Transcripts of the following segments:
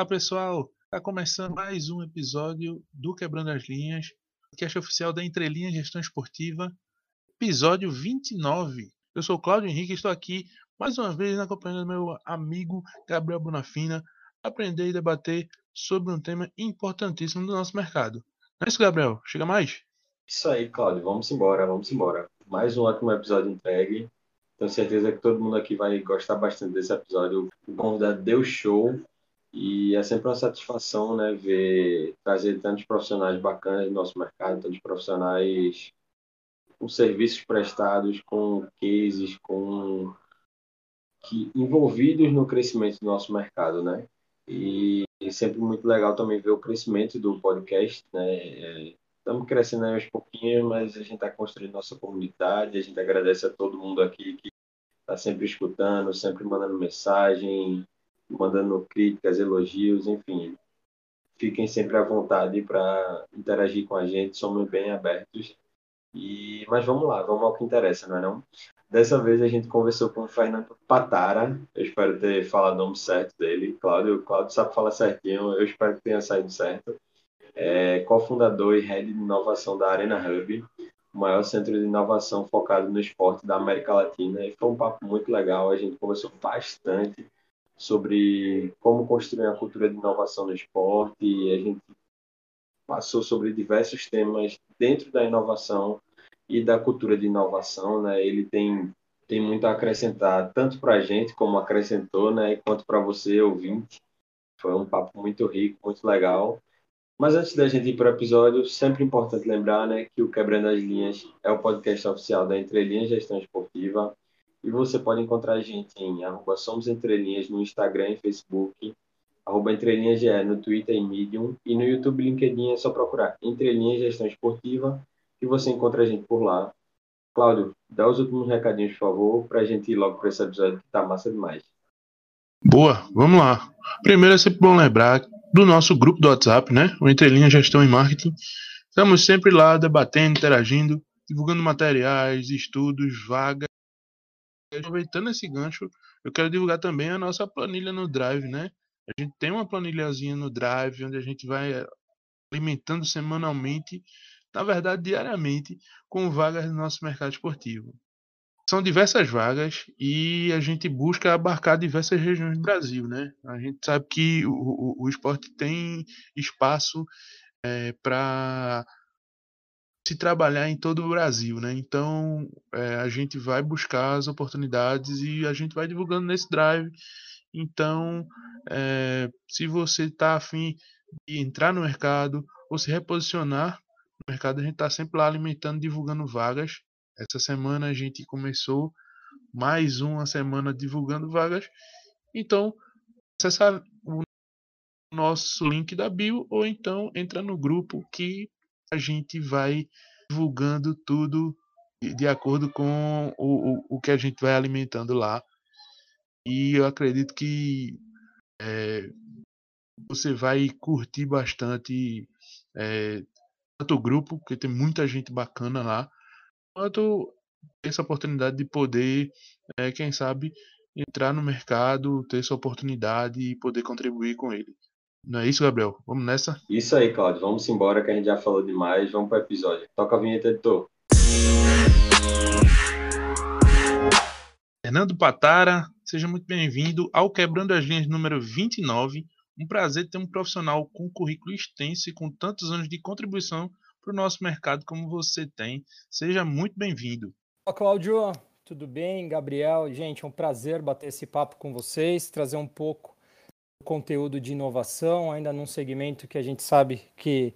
Fala pessoal, está começando mais um episódio do Quebrando as Linhas, podcast oficial da Entrelinha Gestão Esportiva, episódio 29. Eu sou Cláudio Henrique e estou aqui mais uma vez na companhia do meu amigo Gabriel Bonafina, aprender e debater sobre um tema importantíssimo do nosso mercado. Não é isso, Gabriel? Chega mais? Isso aí, Cláudio. Vamos embora, vamos embora. Mais um ótimo episódio entregue. Tenho certeza que todo mundo aqui vai gostar bastante desse episódio. O convidado deu show e é sempre uma satisfação, né, ver trazer tantos profissionais bacanas do nosso mercado, tantos profissionais com serviços prestados, com cases, com que envolvidos no crescimento do nosso mercado, né? E, e sempre muito legal também ver o crescimento do podcast, né? É, estamos crescendo aí aos pouquinhos, mas a gente está construindo nossa comunidade. A gente agradece a todo mundo aqui que está sempre escutando, sempre mandando mensagem, mandando críticas, elogios, enfim. Fiquem sempre à vontade para interagir com a gente, somos bem abertos. E, mas vamos lá, vamos ao que interessa, não é não? Dessa vez a gente conversou com o Fernando Patara, eu espero ter falado o nome certo dele, Cláudio, Cláudio sabe falar certinho, eu espero que tenha saído certo. É, cofundador e head de inovação da Arena Hub, o maior centro de inovação focado no esporte da América Latina. E foi um papo muito legal, a gente conversou bastante sobre como construir a cultura de inovação no esporte, e a gente passou sobre diversos temas dentro da inovação e da cultura de inovação, né? Ele tem tem muito a acrescentar tanto para a gente como acrescentou, né? Quanto para você ouvinte. Foi um papo muito rico, muito legal. Mas antes da gente ir para o episódio, sempre importante lembrar, né, que o Quebrando as Linhas é o podcast oficial da Entrelinhas Gestão Esportiva. E você pode encontrar a gente em arroba Somos no Instagram e Facebook, arroba GE no Twitter e Medium, e no YouTube LinkedIn é só procurar Entrelinhas Gestão Esportiva e você encontra a gente por lá. Cláudio, dá os últimos recadinhos, por favor, para a gente ir logo para esse episódio que tá massa demais. Boa, vamos lá. Primeiro é sempre bom lembrar do nosso grupo do WhatsApp, né? O Entrelinhas Gestão e Marketing. Estamos sempre lá debatendo, interagindo, divulgando materiais, estudos, vagas aproveitando esse gancho, eu quero divulgar também a nossa planilha no Drive, né? A gente tem uma planilhazinha no Drive onde a gente vai eh, alimentando semanalmente, na verdade diariamente, com vagas no nosso mercado esportivo. São diversas vagas e a gente busca abarcar diversas regiões do Brasil, né? A gente sabe que o, o, o esporte tem espaço é, eh, para se trabalhar em todo o Brasil, né? Então é, a gente vai buscar as oportunidades e a gente vai divulgando nesse drive. Então, é, se você está afim de entrar no mercado ou se reposicionar no mercado, a gente está sempre lá alimentando, divulgando vagas. Essa semana a gente começou mais uma semana divulgando vagas. Então, acessar o nosso link da bio ou então entra no grupo que a gente vai divulgando tudo de acordo com o, o, o que a gente vai alimentando lá. E eu acredito que é, você vai curtir bastante é, tanto o grupo, porque tem muita gente bacana lá, quanto essa oportunidade de poder, é, quem sabe, entrar no mercado, ter essa oportunidade e poder contribuir com ele. Não é isso, Gabriel? Vamos nessa? Isso aí, Claudio. Vamos embora que a gente já falou demais. Vamos para o episódio. Toca a vinheta, editor. Fernando Patara, seja muito bem-vindo ao Quebrando as Linhas número 29. Um prazer ter um profissional com currículo extenso e com tantos anos de contribuição para o nosso mercado como você tem. Seja muito bem-vindo. Olá, Cláudio. Tudo bem? Gabriel, gente, é um prazer bater esse papo com vocês, trazer um pouco conteúdo de inovação, ainda num segmento que a gente sabe que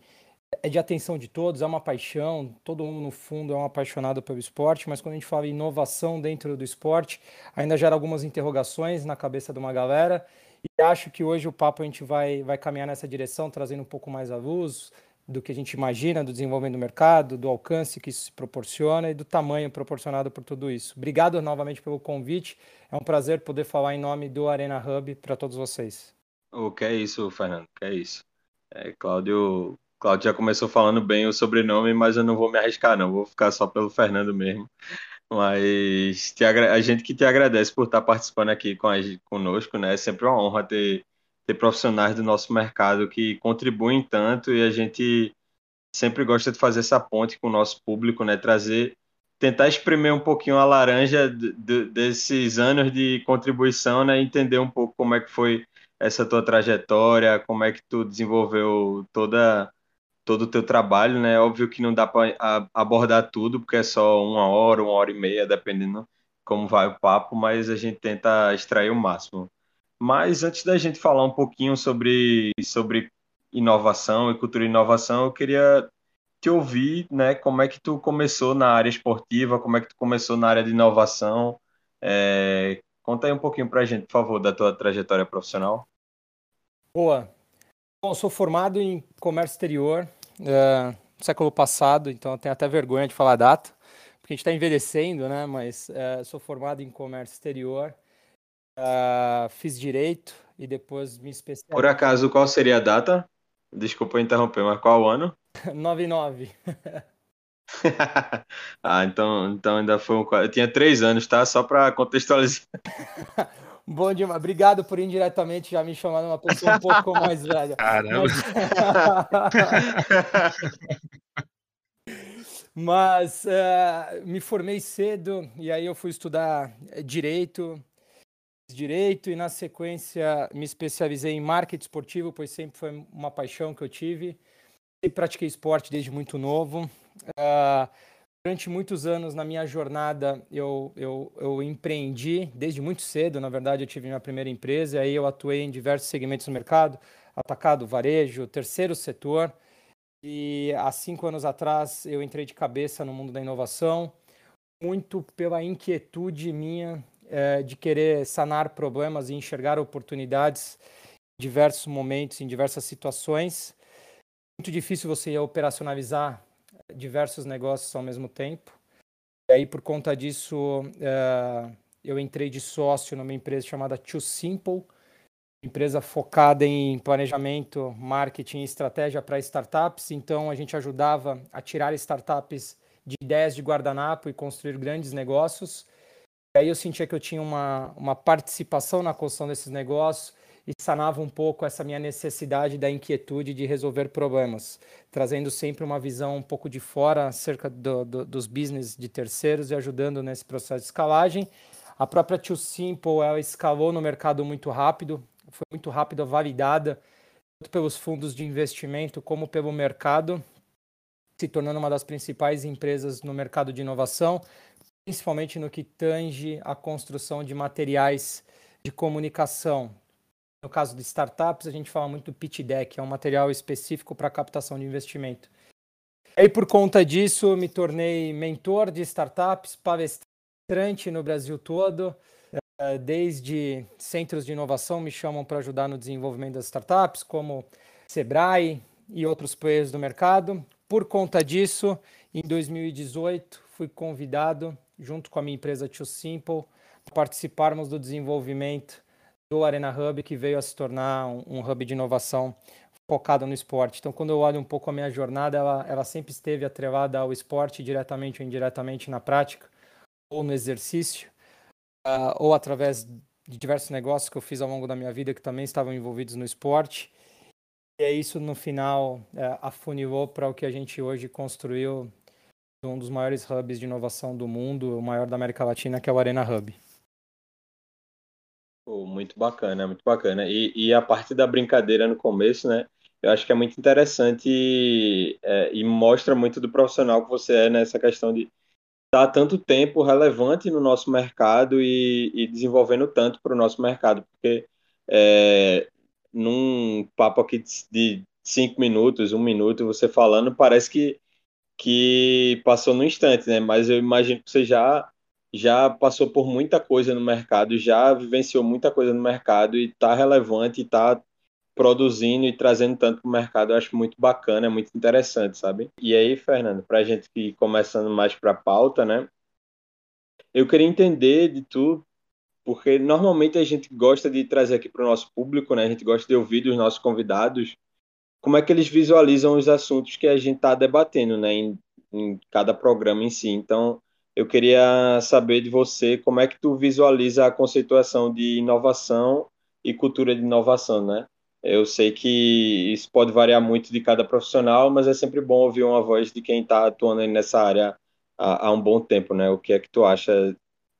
é de atenção de todos, é uma paixão, todo mundo no fundo é um apaixonado pelo esporte, mas quando a gente fala inovação dentro do esporte, ainda gera algumas interrogações na cabeça de uma galera, e acho que hoje o papo a gente vai, vai caminhar nessa direção, trazendo um pouco mais à luz do que a gente imagina, do desenvolvimento do mercado, do alcance que isso se proporciona e do tamanho proporcionado por tudo isso. Obrigado novamente pelo convite, é um prazer poder falar em nome do Arena Hub para todos vocês. O que é isso, Fernando? Que é isso? É, Cláudio, Cláudio já começou falando bem o sobrenome, mas eu não vou me arriscar, não. Vou ficar só pelo Fernando mesmo. Mas a gente que te agradece por estar participando aqui com a, conosco, né? É sempre uma honra ter, ter profissionais do nosso mercado que contribuem tanto e a gente sempre gosta de fazer essa ponte com o nosso público, né? Trazer, tentar espremer um pouquinho a laranja de, de, desses anos de contribuição, né? Entender um pouco como é que foi essa tua trajetória, como é que tu desenvolveu toda todo o teu trabalho, né? Óbvio que não dá para abordar tudo, porque é só uma hora, uma hora e meia, dependendo como vai o papo, mas a gente tenta extrair o máximo. Mas antes da gente falar um pouquinho sobre, sobre inovação e cultura de inovação, eu queria te ouvir, né? Como é que tu começou na área esportiva, como é que tu começou na área de inovação? É... Conta aí um pouquinho para a gente, por favor, da tua trajetória profissional. Boa. Bom, sou formado em comércio exterior, uh, século passado, então tenho até vergonha de falar a data, porque a gente está envelhecendo, né? Mas uh, sou formado em comércio exterior, uh, fiz direito e depois me especializei. Por acaso, qual seria a data? Desculpa interromper, mas qual ano? 99. ah, então, então ainda foi um. Eu tinha três anos, tá? Só para contextualizar. Bom demais. Obrigado por indiretamente já me chamar uma pessoa um pouco mais velha. Caramba. Mas, Mas uh, me formei cedo e aí eu fui estudar direito direito e na sequência me especializei em marketing esportivo, pois sempre foi uma paixão que eu tive. E pratiquei esporte desde muito novo. Uh, durante muitos anos na minha jornada eu, eu, eu empreendi desde muito cedo. Na verdade, eu tive minha primeira empresa e aí eu atuei em diversos segmentos do mercado, atacado, varejo, terceiro setor. E há cinco anos atrás eu entrei de cabeça no mundo da inovação, muito pela inquietude minha é, de querer sanar problemas e enxergar oportunidades em diversos momentos, em diversas situações. Muito difícil você operacionalizar diversos negócios ao mesmo tempo. E aí, por conta disso, é, eu entrei de sócio numa empresa chamada Too Simple, empresa focada em planejamento, marketing e estratégia para startups. Então, a gente ajudava a tirar startups de ideias de guardanapo e construir grandes negócios aí eu sentia que eu tinha uma, uma participação na construção desses negócios e sanava um pouco essa minha necessidade da inquietude de resolver problemas, trazendo sempre uma visão um pouco de fora acerca do, do, dos business de terceiros e ajudando nesse processo de escalagem. A própria Too Simple ela escalou no mercado muito rápido, foi muito rápido validada tanto pelos fundos de investimento como pelo mercado, se tornando uma das principais empresas no mercado de inovação, principalmente no que tange a construção de materiais de comunicação. No caso de startups, a gente fala muito do pitch deck, é um material específico para captação de investimento. E por conta disso, me tornei mentor de startups, palestrante no Brasil todo. Eh, desde centros de inovação me chamam para ajudar no desenvolvimento das startups, como Sebrae e outros players do mercado. Por conta disso, em 2018, fui convidado junto com a minha empresa Too Simple, participarmos do desenvolvimento do Arena Hub, que veio a se tornar um, um hub de inovação focado no esporte. Então, quando eu olho um pouco a minha jornada, ela, ela sempre esteve atrelada ao esporte, diretamente ou indiretamente na prática, ou no exercício, uh, ou através de diversos negócios que eu fiz ao longo da minha vida que também estavam envolvidos no esporte. E é isso, no final, uh, afunilou para o que a gente hoje construiu um dos maiores hubs de inovação do mundo, o maior da América Latina, que é o Arena Hub. Muito bacana, muito bacana. E, e, a parte da brincadeira no começo, né? Eu acho que é muito interessante e, é, e mostra muito do profissional que você é nessa questão de estar tanto tempo relevante no nosso mercado e, e desenvolvendo tanto para o nosso mercado, porque é, num papo aqui de cinco minutos, um minuto, você falando, parece que que passou no instante, né? Mas eu imagino que você já já passou por muita coisa no mercado, já vivenciou muita coisa no mercado e está relevante, está produzindo e trazendo tanto para o mercado, eu acho muito bacana, é muito interessante, sabe? E aí, Fernando, para a gente ir começando mais para a pauta, né? Eu queria entender de tu, porque normalmente a gente gosta de trazer aqui para o nosso público, né? A gente gosta de ouvir dos nossos convidados como é que eles visualizam os assuntos que a gente está debatendo, né, em, em, cada programa em si. Então, eu queria saber de você como é que tu visualiza a conceituação de inovação e cultura de inovação, né? Eu sei que isso pode variar muito de cada profissional, mas é sempre bom ouvir uma voz de quem está atuando nessa área há, há, um bom tempo, né? O que é que tu acha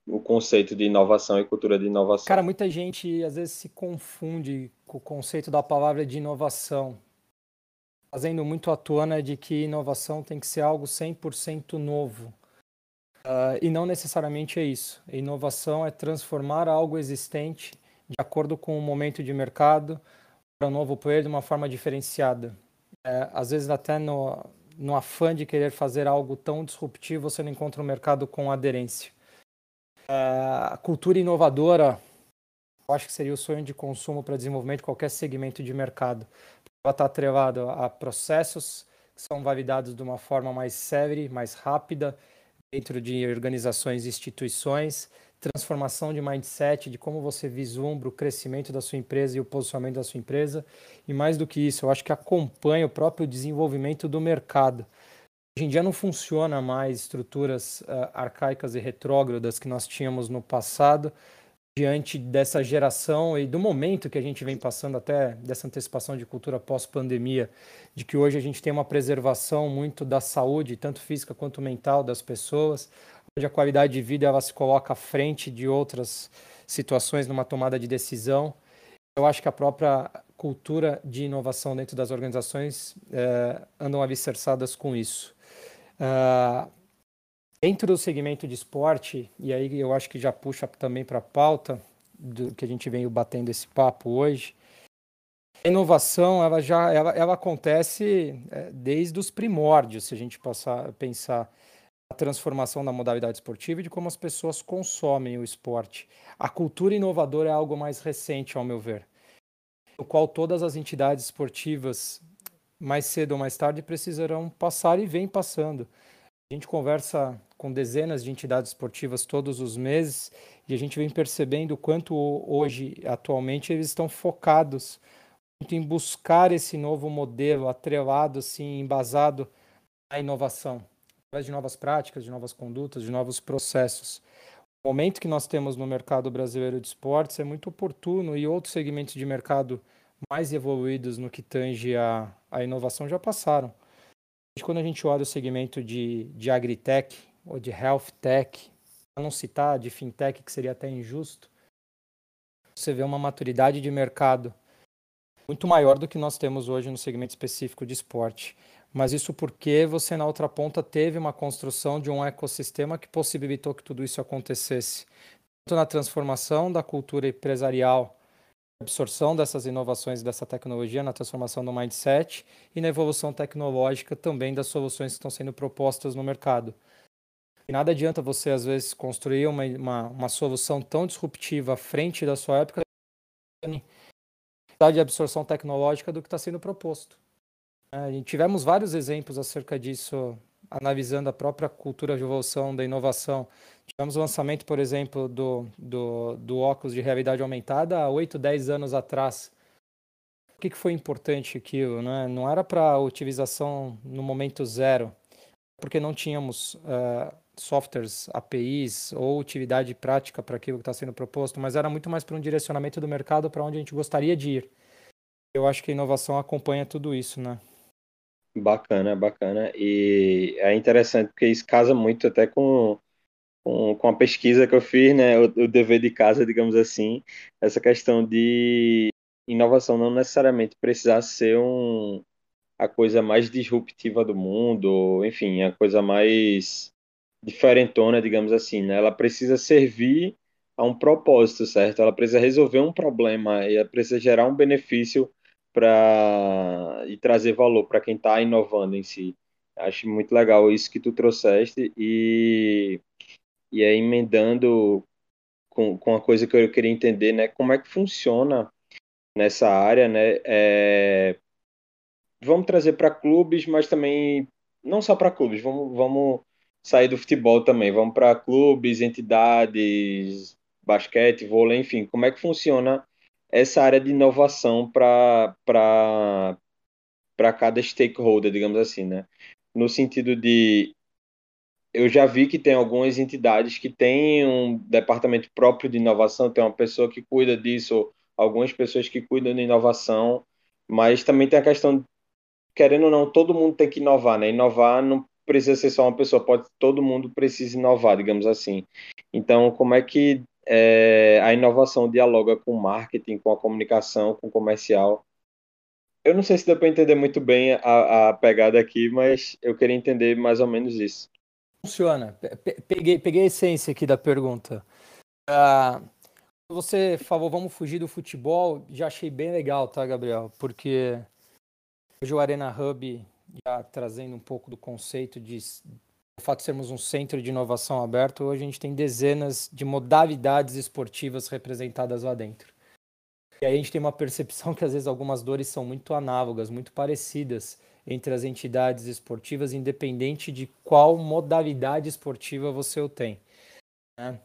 o conceito de inovação e cultura de inovação? Cara, muita gente às vezes se confunde com o conceito da palavra de inovação, fazendo muito à tona de que inovação tem que ser algo 100% novo. Uh, e não necessariamente é isso. Inovação é transformar algo existente de acordo com o momento de mercado, para um novo player de uma forma diferenciada. É, às vezes até no, no afã de querer fazer algo tão disruptivo, você não encontra um mercado com aderência. É, a cultura inovadora, eu acho que seria o sonho de consumo para desenvolvimento de qualquer segmento de mercado. Ela está atrelada a processos que são validados de uma forma mais célere, mais rápida, dentro de organizações e instituições, transformação de mindset, de como você vislumbra o crescimento da sua empresa e o posicionamento da sua empresa. E mais do que isso, eu acho que acompanha o próprio desenvolvimento do mercado. Hoje em dia não funciona mais estruturas uh, arcaicas e retrógradas que nós tínhamos no passado, diante dessa geração e do momento que a gente vem passando até dessa antecipação de cultura pós-pandemia, de que hoje a gente tem uma preservação muito da saúde, tanto física quanto mental das pessoas, onde a qualidade de vida ela se coloca à frente de outras situações numa tomada de decisão. Eu acho que a própria cultura de inovação dentro das organizações é, andam alicerçadas com isso. Uh, dentro do segmento de esporte, e aí eu acho que já puxa também para a pauta do que a gente veio batendo esse papo hoje, a inovação ela já ela, ela acontece é, desde os primórdios, se a gente passar, pensar a transformação da modalidade esportiva e de como as pessoas consomem o esporte. A cultura inovadora é algo mais recente, ao meu ver, no qual todas as entidades esportivas, mais cedo ou mais tarde, precisarão passar e vem passando. A gente conversa com dezenas de entidades esportivas todos os meses e a gente vem percebendo o quanto hoje, atualmente, eles estão focados em buscar esse novo modelo atrelado, assim, embasado na inovação através de novas práticas, de novas condutas, de novos processos. O momento que nós temos no mercado brasileiro de esportes é muito oportuno e outros segmentos de mercado mais evoluídos no que tange a, a inovação já passaram. Quando a gente olha o segmento de, de agritech ou de health tech, para não citar de fintech, que seria até injusto, você vê uma maturidade de mercado muito maior do que nós temos hoje no segmento específico de esporte mas isso porque você na outra ponta teve uma construção de um ecossistema que possibilitou que tudo isso acontecesse. Tanto na transformação da cultura empresarial, absorção dessas inovações dessa tecnologia, na transformação do mindset e na evolução tecnológica também das soluções que estão sendo propostas no mercado. E nada adianta você, às vezes, construir uma, uma, uma solução tão disruptiva à frente da sua época de absorção tecnológica do que está sendo proposto. É, tivemos vários exemplos acerca disso, analisando a própria cultura de evolução da inovação. Tivemos o lançamento, por exemplo, do, do, do óculos de realidade aumentada há 8, 10 anos atrás. Por que, que foi importante aquilo? Né? Não era para utilização no momento zero, porque não tínhamos uh, softwares, APIs ou utilidade prática para aquilo que está sendo proposto, mas era muito mais para um direcionamento do mercado para onde a gente gostaria de ir. Eu acho que a inovação acompanha tudo isso, né? Bacana, bacana. E é interessante porque isso casa muito até com, com, com a pesquisa que eu fiz, né? O, o dever de casa, digamos assim. Essa questão de inovação não necessariamente precisar ser um, a coisa mais disruptiva do mundo, enfim, a coisa mais diferentona, digamos assim, né? Ela precisa servir a um propósito, certo? Ela precisa resolver um problema e ela precisa gerar um benefício para e trazer valor para quem está inovando em si. Acho muito legal isso que tu trouxeste e e aí emendando com, com a coisa que eu queria entender, né? Como é que funciona nessa área, né? É, vamos trazer para clubes, mas também não só para clubes. Vamos, vamos sair do futebol também. Vamos para clubes, entidades, basquete, vôlei, enfim. Como é que funciona essa área de inovação para cada stakeholder, digamos assim, né? No sentido de eu já vi que tem algumas entidades que têm um departamento próprio de inovação, tem uma pessoa que cuida disso, algumas pessoas que cuidam de inovação, Mas também tem a questão, querendo ou não, todo mundo tem que inovar, né? Inovar não precisa ser só uma pessoa, pode todo mundo precisa inovar, digamos assim. Então, como é que é, a inovação dialoga com o marketing, com a comunicação, com o comercial? Eu não sei se deu para entender muito bem a, a pegada aqui, mas eu queria entender mais ou menos isso. Funciona. Peguei, peguei a essência aqui da pergunta. Uh, você falou, vamos fugir do futebol, já achei bem legal, tá, Gabriel? Porque hoje o Arena Hub, já trazendo um pouco do conceito de o fato de sermos um centro de inovação aberto, hoje a gente tem dezenas de modalidades esportivas representadas lá dentro. E aí a gente tem uma percepção que às vezes algumas dores são muito análogas, muito parecidas entre as entidades esportivas, independente de qual modalidade esportiva você o tem. Né?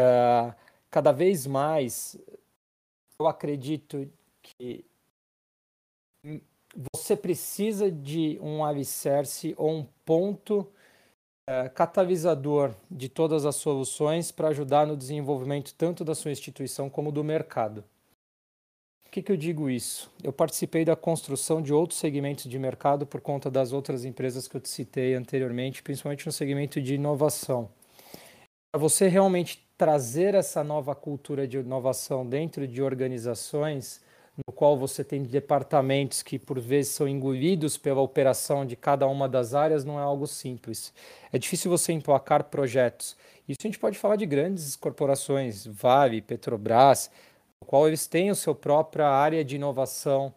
Uh, cada vez mais eu acredito que você precisa de um alicerce ou um ponto é, catalisador de todas as soluções para ajudar no desenvolvimento tanto da sua instituição como do mercado. Por que, que eu digo isso? Eu participei da construção de outros segmentos de mercado por conta das outras empresas que eu te citei anteriormente, principalmente no segmento de inovação. Para você realmente trazer essa nova cultura de inovação dentro de organizações, no qual você tem departamentos que por vezes são engolidos pela operação de cada uma das áreas, não é algo simples. É difícil você emplacar projetos. Isso a gente pode falar de grandes corporações, Vale, Petrobras, no qual eles têm a sua própria área de inovação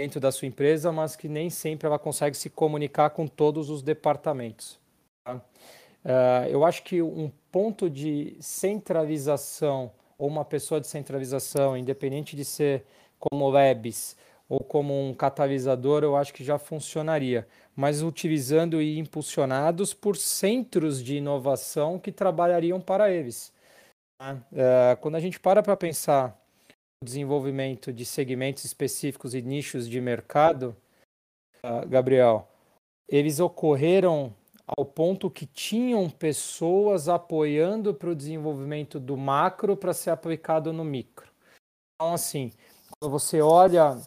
dentro da sua empresa, mas que nem sempre ela consegue se comunicar com todos os departamentos. Tá? Uh, eu acho que um ponto de centralização ou uma pessoa de centralização, independente de ser como labs ou como um catalisador, eu acho que já funcionaria, mas utilizando e impulsionados por centros de inovação que trabalhariam para eles. Né? É, quando a gente para para pensar o desenvolvimento de segmentos específicos e nichos de mercado, uh, Gabriel, eles ocorreram ao ponto que tinham pessoas apoiando para o desenvolvimento do macro para ser aplicado no micro. Então, assim, quando você olha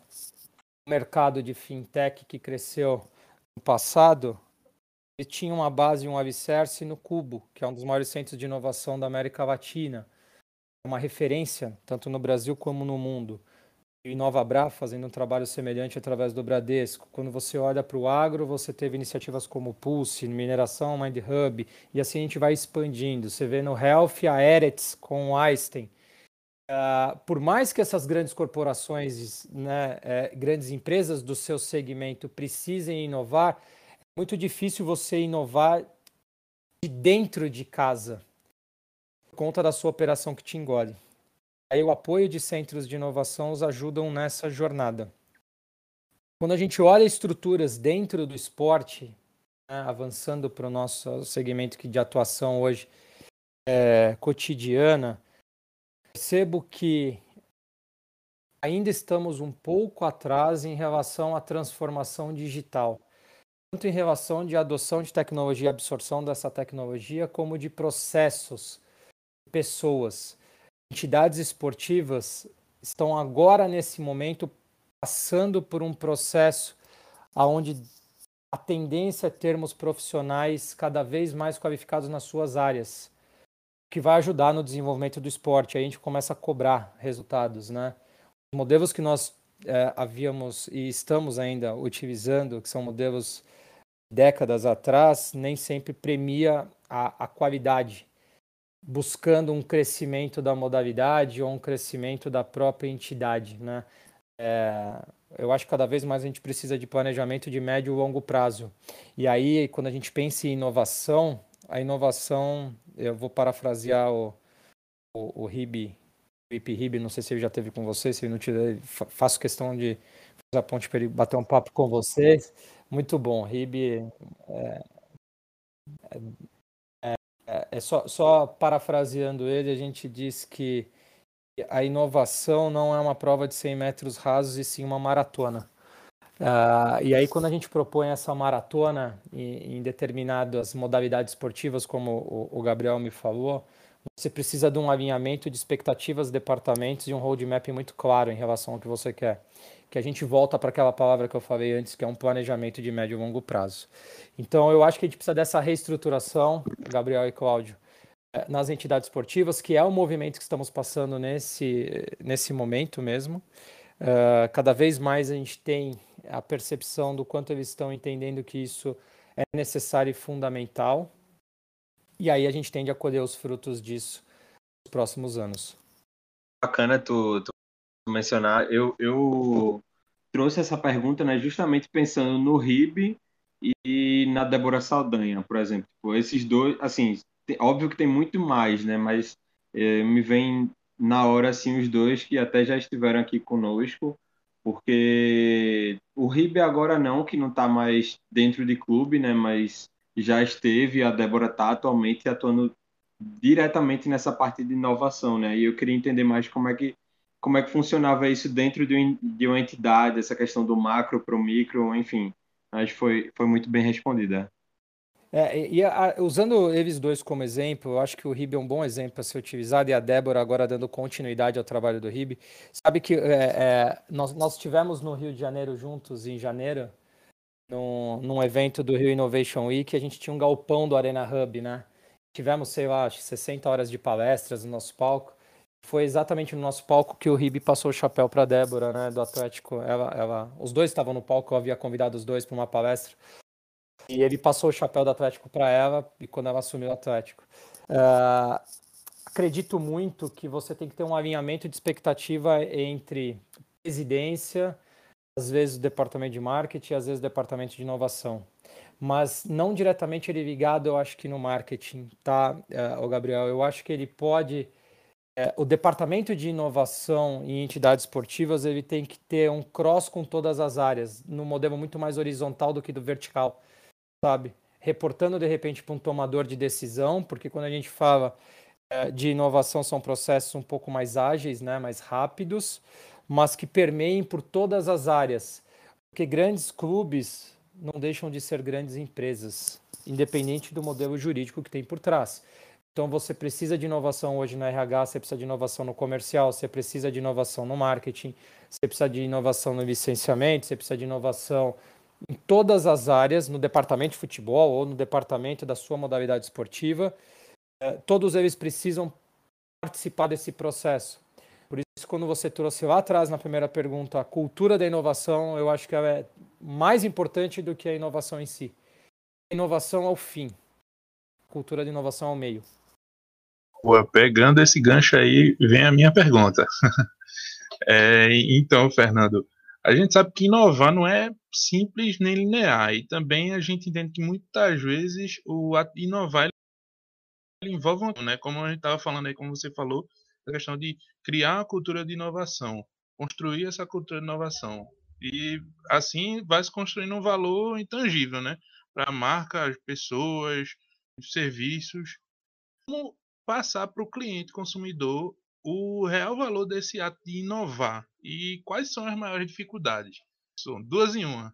o mercado de fintech que cresceu no passado, ele tinha uma base, um alicerce no Cubo, que é um dos maiores centros de inovação da América Latina. Uma referência, tanto no Brasil como no mundo. E Nova Bra fazendo um trabalho semelhante através do Bradesco. Quando você olha para o agro, você teve iniciativas como Pulse, mineração, Mind Hub, e assim a gente vai expandindo. Você vê no Health a Eretz com o Einstein. Uh, por mais que essas grandes corporações, né, é, grandes empresas do seu segmento precisem inovar, é muito difícil você inovar de dentro de casa, por conta da sua operação que te engole. Aí o apoio de centros de inovação os ajudam nessa jornada. Quando a gente olha estruturas dentro do esporte, né, avançando para o nosso segmento de atuação hoje é, cotidiana, percebo que ainda estamos um pouco atrás em relação à transformação digital, tanto em relação de adoção de tecnologia absorção dessa tecnologia, como de processos, pessoas. Entidades esportivas estão agora nesse momento passando por um processo aonde a tendência é termos profissionais cada vez mais qualificados nas suas áreas, que vai ajudar no desenvolvimento do esporte. Aí a gente começa a cobrar resultados, né? Os modelos que nós é, havíamos e estamos ainda utilizando, que são modelos décadas atrás, nem sempre premia a, a qualidade buscando um crescimento da modalidade ou um crescimento da própria entidade, né? É, eu acho que cada vez mais a gente precisa de planejamento de médio e longo prazo. E aí, quando a gente pensa em inovação, a inovação, eu vou parafrasear o, o, o Ribe, Felipe Ribe, não sei se ele já teve com você, se não tiver, faço questão de fazer a ponte para ele bater um papo com vocês. Muito bom, Ribe é, é é, é só, só parafraseando ele, a gente diz que a inovação não é uma prova de 100 metros rasos e sim uma maratona. Uh, e aí, quando a gente propõe essa maratona em, em determinadas modalidades esportivas, como o, o, Gabriel me falou, você precisa de um alinhamento de expectativas, departamentos e um roadmap muito claro em relação ao que você quer. que a gente volta para aquela palavra que eu falei antes, que é um planejamento de médio e longo prazo. Então, eu acho que a gente precisa dessa reestruturação, Gabriel e Cláudio, eh, nas entidades esportivas, que é o movimento que estamos passando nesse, nesse momento mesmo. Uh, cada vez mais a gente tem a percepção do quanto eles estão entendendo que isso é necessário e fundamental. E aí a gente tende a colher os frutos disso nos próximos anos. Bacana tu, tu mencionar. Eu, eu trouxe essa pergunta né, justamente pensando no RIB e na Débora Saldanha, por exemplo. Tipo, esses dois, assim, tem, óbvio que tem muito mais, né? Mas é, me vem na hora, assim, os dois que até já estiveram aqui conosco, porque o RIB agora não, que não está mais dentro de clube, né? Mas já esteve, a Débora está atualmente atuando diretamente nessa parte de inovação, né? E eu queria entender mais como é que como é que funcionava isso dentro de, de uma entidade, essa questão do macro para o micro, enfim. Que foi, foi muito bem respondida. É, e a, usando eles dois como exemplo, eu acho que o RIB é um bom exemplo para ser utilizado e a Débora agora dando continuidade ao trabalho do RIB. Sabe que é, é, nós, nós tivemos no Rio de Janeiro juntos em janeiro, num, num evento do Rio Innovation Week, a gente tinha um galpão do Arena Hub, né? Tivemos, sei lá, 60 horas de palestras no nosso palco foi exatamente no nosso palco que o Ribe passou o chapéu para Débora, né, do Atlético. Ela, ela, os dois estavam no palco, eu havia convidado os dois para uma palestra. E ele passou o chapéu do Atlético para ela e quando ela assumiu o Atlético. Uh, acredito muito que você tem que ter um alinhamento de expectativa entre presidência, às vezes o departamento de marketing, às vezes o departamento de inovação. Mas não diretamente ele ligado, eu acho que no marketing, tá, uh, o Gabriel? Eu acho que ele pode é, o departamento de inovação em entidades esportivas ele tem que ter um cross com todas as áreas, num modelo muito mais horizontal do que do vertical, sabe? Reportando de repente para um tomador de decisão, porque quando a gente fala é, de inovação são processos um pouco mais ágeis, né, mais rápidos, mas que permeiem por todas as áreas, porque grandes clubes não deixam de ser grandes empresas, independente do modelo jurídico que tem por trás. Então você precisa de inovação hoje no RH, você precisa de inovação no comercial, você precisa de inovação no marketing, você precisa de inovação no licenciamento, você precisa de inovação em todas as áreas, no departamento de futebol ou no departamento da sua modalidade esportiva. É, todos eles precisam participar desse processo. Por isso, quando você trouxe lá atrás na primeira pergunta a cultura da inovação, eu acho que ela é mais importante do que a inovação em si. Inovação é o fim, cultura da inovação é o meio. Pô, pegando esse gancho aí, vem a minha pergunta. é, então, Fernando, a gente sabe que inovar não é simples nem linear, e também a gente entende que muitas vezes o inovar ele envolve, né, como a gente estava falando aí, como você falou, a questão de criar uma cultura de inovação, construir essa cultura de inovação. E assim vai se construindo um valor intangível, né? Para a marca, as pessoas, os serviços. Como passar para o cliente consumidor o real valor desse ato de inovar e quais são as maiores dificuldades. São duas em uma.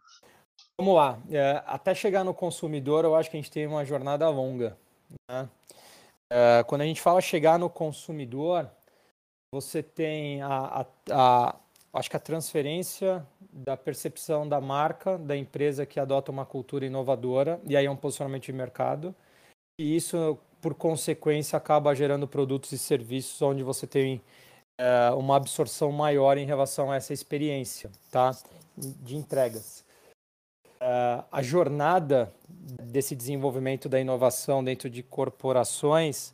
Vamos lá. É, até chegar no consumidor, eu acho que a gente tem uma jornada longa. Né? É, quando a gente fala chegar no consumidor, você tem a, a, a, acho que a transferência da percepção da marca, da empresa que adota uma cultura inovadora, e aí é um posicionamento de mercado. E isso por consequência, acaba gerando produtos e serviços onde você tem é, uma absorção maior em relação a essa experiência tá? de entregas. Uh, a jornada desse desenvolvimento da inovação dentro de corporações,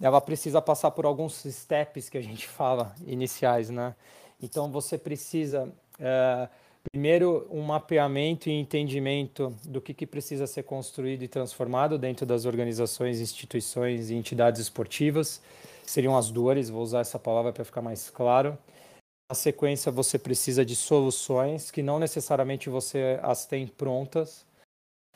ela precisa passar por alguns steps que a gente fala iniciais, né? Então você precisa uh, Primeiro, um mapeamento e entendimento do que, que precisa ser construído e transformado dentro das organizações, instituições e entidades esportivas. Seriam as dores, vou usar essa palavra para ficar mais claro. Na sequência, você precisa de soluções que não necessariamente você as tem prontas.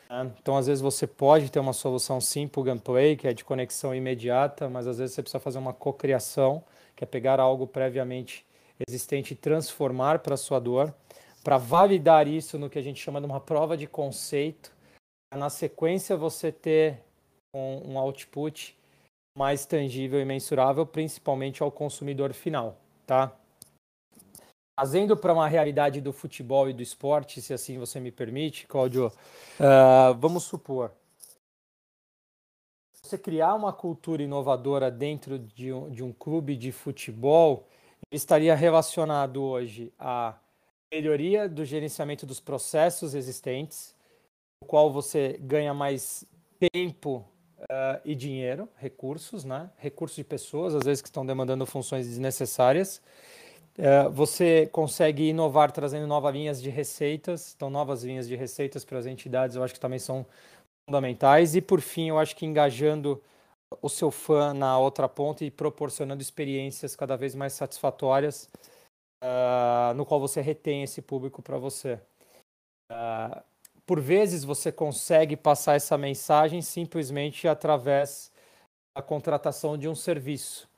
Né? Então, às vezes, você pode ter uma solução sim plug and play, que é de conexão imediata, mas às vezes você precisa fazer uma cocriação, que é pegar algo previamente existente e transformar para a sua dor para validar isso no que a gente chama de uma prova de conceito, na sequência você ter um, um output mais tangível e mensurável, principalmente ao consumidor final, tá? trazendo para uma realidade do futebol e do esporte, se assim você me permite, Cláudio, uh, vamos supor, você criar uma cultura inovadora dentro de um, de um clube de futebol estaria relacionado hoje à melhoria do gerenciamento dos processos existentes, o qual você ganha mais tempo uh, e dinheiro, recursos, né? recursos de pessoas, às vezes que estão demandando funções desnecessárias. Uh, você consegue inovar trazendo novas linhas de receitas, então novas linhas de receitas para as entidades, eu acho que também são fundamentais. E por fim, eu acho que engajando o seu fã na outra ponta e proporcionando experiências cada vez mais satisfatórias, uh, no qual você retém esse público para você. Uh, por vezes você consegue passar essa mensagem simplesmente através da contratação de um serviço.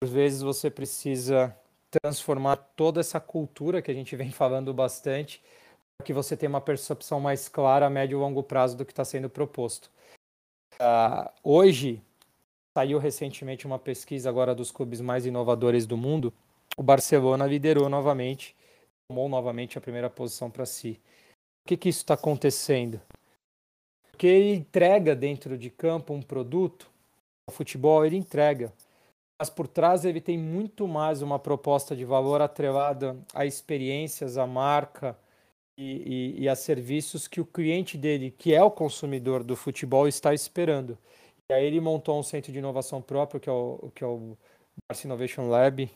Por vezes você precisa transformar toda essa cultura que a gente vem falando bastante, para que você tenha uma percepção mais clara a médio e longo prazo do que está sendo proposto. Uh, hoje, saiu recentemente uma pesquisa agora dos clubes mais inovadores do mundo. O Barcelona liderou novamente, tomou novamente a primeira posição para si. Por que, que isso está acontecendo? Porque ele entrega dentro de campo um produto, o futebol ele entrega, mas por trás ele tem muito mais uma proposta de valor atrelada a experiências, a marca e, e, e, a serviços que o cliente dele, que é o consumidor do futebol, está esperando. E aí ele montou um centro de inovação próprio, que é o, que é o Barça Innovation Lab.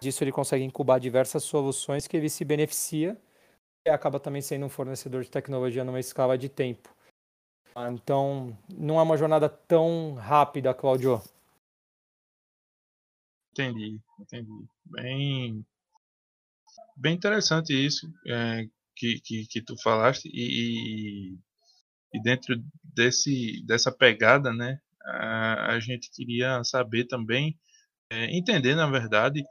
Disso ele consegue incubar diversas soluções que ele se beneficia e acaba também sendo um fornecedor de tecnologia numa escala de tempo. Então, não é uma jornada tão rápida, Claudio. Entendi, entendi. Bem, bem interessante isso é, que, que, que tu falaste e, e dentro desse, dessa pegada, né, a, a gente queria saber também, é, entender na verdade,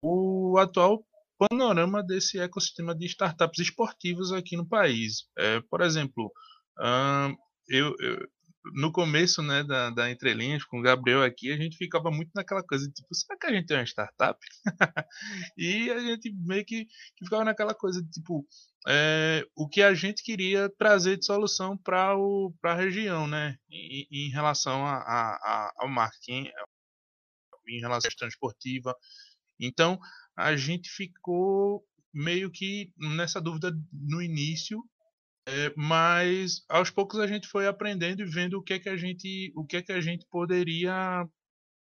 o atual panorama desse ecossistema de startups esportivas aqui no país. É, por exemplo, eu, eu, no começo né, da, da Entrelinhas, com o Gabriel aqui, a gente ficava muito naquela coisa tipo, será que a gente é uma startup? e a gente meio que, que, ficava naquela coisa de tipo, é, o que a gente queria trazer de solução para a região, né? Em, em relação a, a, a, ao marketing, em relação à gestão esportiva. Então, a gente ficou meio que nessa dúvida no início é, mas aos poucos a gente foi aprendendo e vendo o que é que a gente, o que é que a gente poderia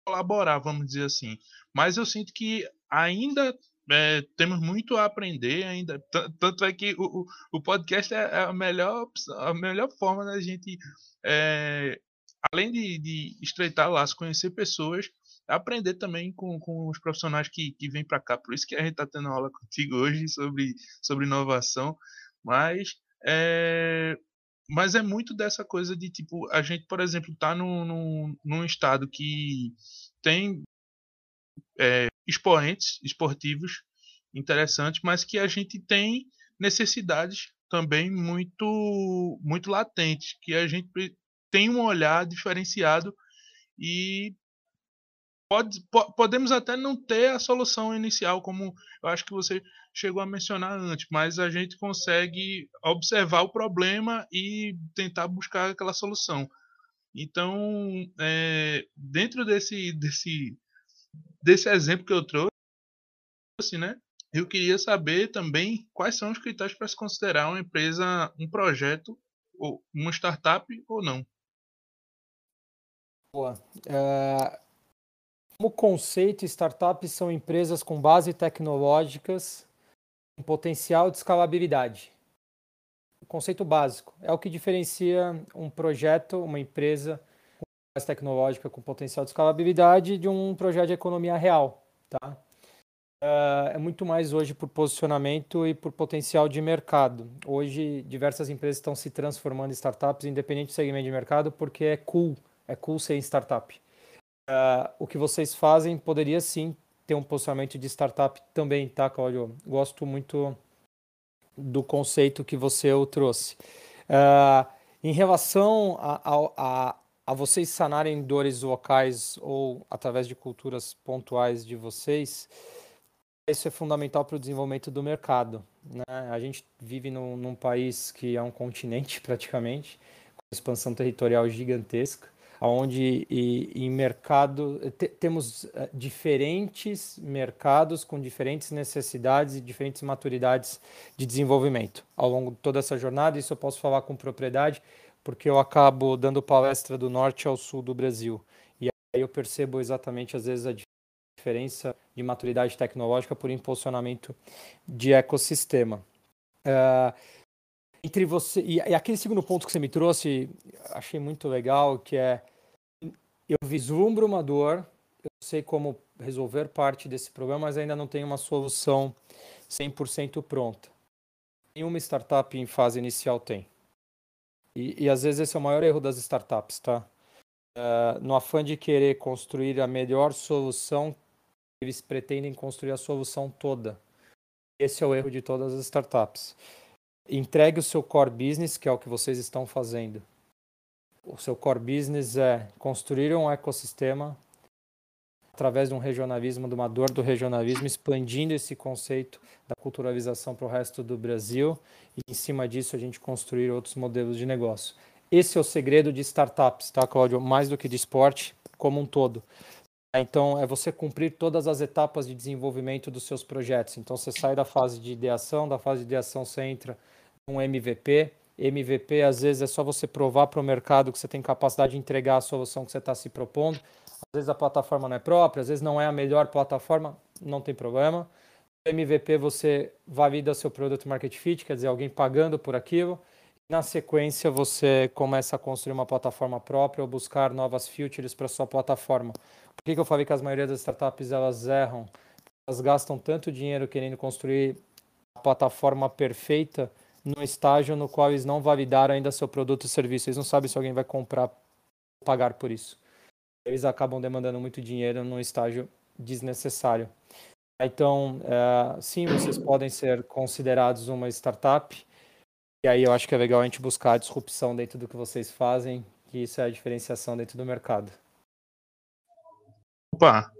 colaborar, vamos dizer assim. Mas eu sinto que ainda é, temos muito a aprender ainda. Tanto é que o, o podcast é a melhor, a melhor forma da gente, é, além de, de estreitar laços, conhecer pessoas, aprender também com, com os profissionais que, que vêm para cá. Por isso que a gente está tendo aula contigo hoje sobre, sobre inovação. Mas é, mas é muito dessa coisa de tipo, a gente, por exemplo, tá num, num, num estado que tem é, expoentes esportivos interessantes, mas que a gente tem necessidades também muito muito latentes, que a gente tem um olhar diferenciado e pode, podemos até não ter a solução inicial, como eu acho que você chegou a mencionar antes, mas a gente consegue observar o problema e tentar buscar aquela solução. Então, é, dentro desse, desse, desse exemplo que eu trouxe, né, eu queria saber também quais são os critérios para se considerar uma empresa, um projeto, ou uma startup ou não. Boa. Uh, como conceito, startups são empresas com base tecnológicas com potencial de escalabilidade. O conceito básico é o que diferencia um projeto, uma empresa com base tecnológica com potencial de escalabilidade de um projeto de economia real, tá? Uh, é muito mais hoje por posicionamento e por potencial de mercado. Hoje, diversas empresas estão se transformando em startups, independente do segmento de mercado, porque é cool, é cool ser startup o que vocês fazem poderia sim ter um posicionamento de startup também, tá, Cláudio? Gosto muito do conceito que você trouxe. Uh, em relação a, a, a, a, vocês sanarem dores locais ou através de culturas pontuais de vocês, isso é fundamental para o desenvolvimento do mercado. Né? A gente vive num, num, país que é um continente praticamente, com expansão territorial gigantesca, onde em mercado te, temos uh, diferentes mercados com diferentes necessidades e diferentes maturidades de desenvolvimento ao longo de toda essa jornada. Isso eu posso falar com propriedade, porque eu acabo dando palestra do norte ao sul do Brasil. E aí eu percebo exatamente, às vezes, a diferença de maturidade tecnológica por impulsionamento de ecossistema. Uh, entre você e, e, aquele segundo ponto que você me trouxe, achei muito legal, que é eu vislumbro uma dor, eu sei como resolver parte desse problema, mas ainda não tenho uma solução 100% pronta. Nenhuma startup em fase inicial tem. E, e às vezes esse é o maior erro das startups, tá? Uh, no afã de querer construir a melhor solução eles pretendem construir a solução toda. Esse é o erro de todas as startups. Entregue o seu core business, que é o que vocês estão fazendo. O seu core business é construir um ecossistema através de um regionalismo, de uma dor do regionalismo, expandindo esse conceito da culturalização para o resto do Brasil e, em cima disso, a gente construir outros modelos de negócio. Esse é o segredo de startups, tá, Cláudio? Mais do que de esporte como um todo. Então, é você cumprir todas as etapas de desenvolvimento dos seus projetos. Então, você sai da fase de ideação, da fase de ideação você entra um MVP. MVP, às vezes, é só você provar para o mercado que você tem capacidade de entregar a solução que você está se propondo. Às vezes a plataforma não é própria, às vezes não é a melhor plataforma, não tem problema. MVP, você valida seu produto market fit, quer dizer, alguém pagando por aquilo. Na sequência, você começa a construir uma plataforma própria ou buscar novas features para sua plataforma. Por que, que eu falei que as maioria das startups elas erram? Elas gastam tanto dinheiro querendo construir a plataforma perfeita no estágio no qual eles não validaram ainda seu produto ou serviço. Eles não sabem se alguém vai comprar pagar por isso. Eles acabam demandando muito dinheiro no estágio desnecessário. Então, é, sim, vocês podem ser considerados uma startup. E aí eu acho que é legal a gente buscar a disrupção dentro do que vocês fazem, que isso é a diferenciação dentro do mercado. Opa,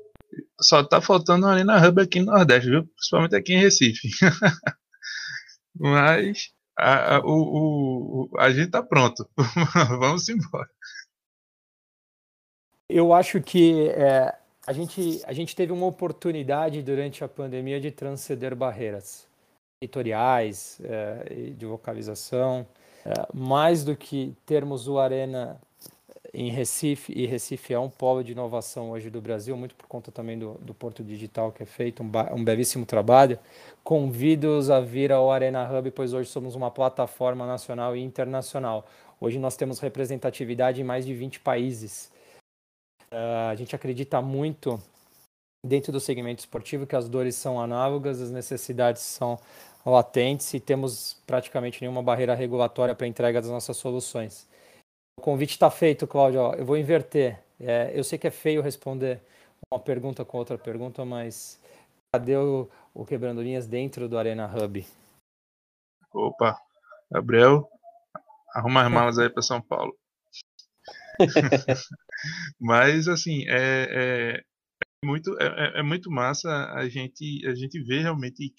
só tá faltando uma Arena Hub aqui no Nordeste, viu? Principalmente aqui em Recife. Mas a, a, o, o, a gente tá pronto. Vamos embora. Eu acho que é, a, gente, a gente teve uma oportunidade durante a pandemia de transcender barreiras editoriais, é, de vocalização. É, mais do que termos o Arena em Recife, e Recife é um polo de inovação hoje do Brasil, muito por conta também do, do Porto Digital que é feito, um, um belíssimo trabalho. Convido-os a vir ao Arena Hub, pois hoje somos uma plataforma nacional e internacional. Hoje nós temos representatividade em mais de 20 países. Uh, a gente acredita muito dentro do segmento esportivo que as dores são análogas, as necessidades são latentes e temos praticamente nenhuma barreira regulatória para a entrega das nossas soluções. O convite está feito, Cláudio. Eu vou inverter. É, eu sei que é feio responder uma pergunta com outra pergunta, mas cadê o, o Quebrando Linhas dentro do Arena Hub? Opa, Gabriel, arruma as malas aí para São Paulo. mas, assim, é, é, é muito, é, é, muito massa a gente, a gente ver realmente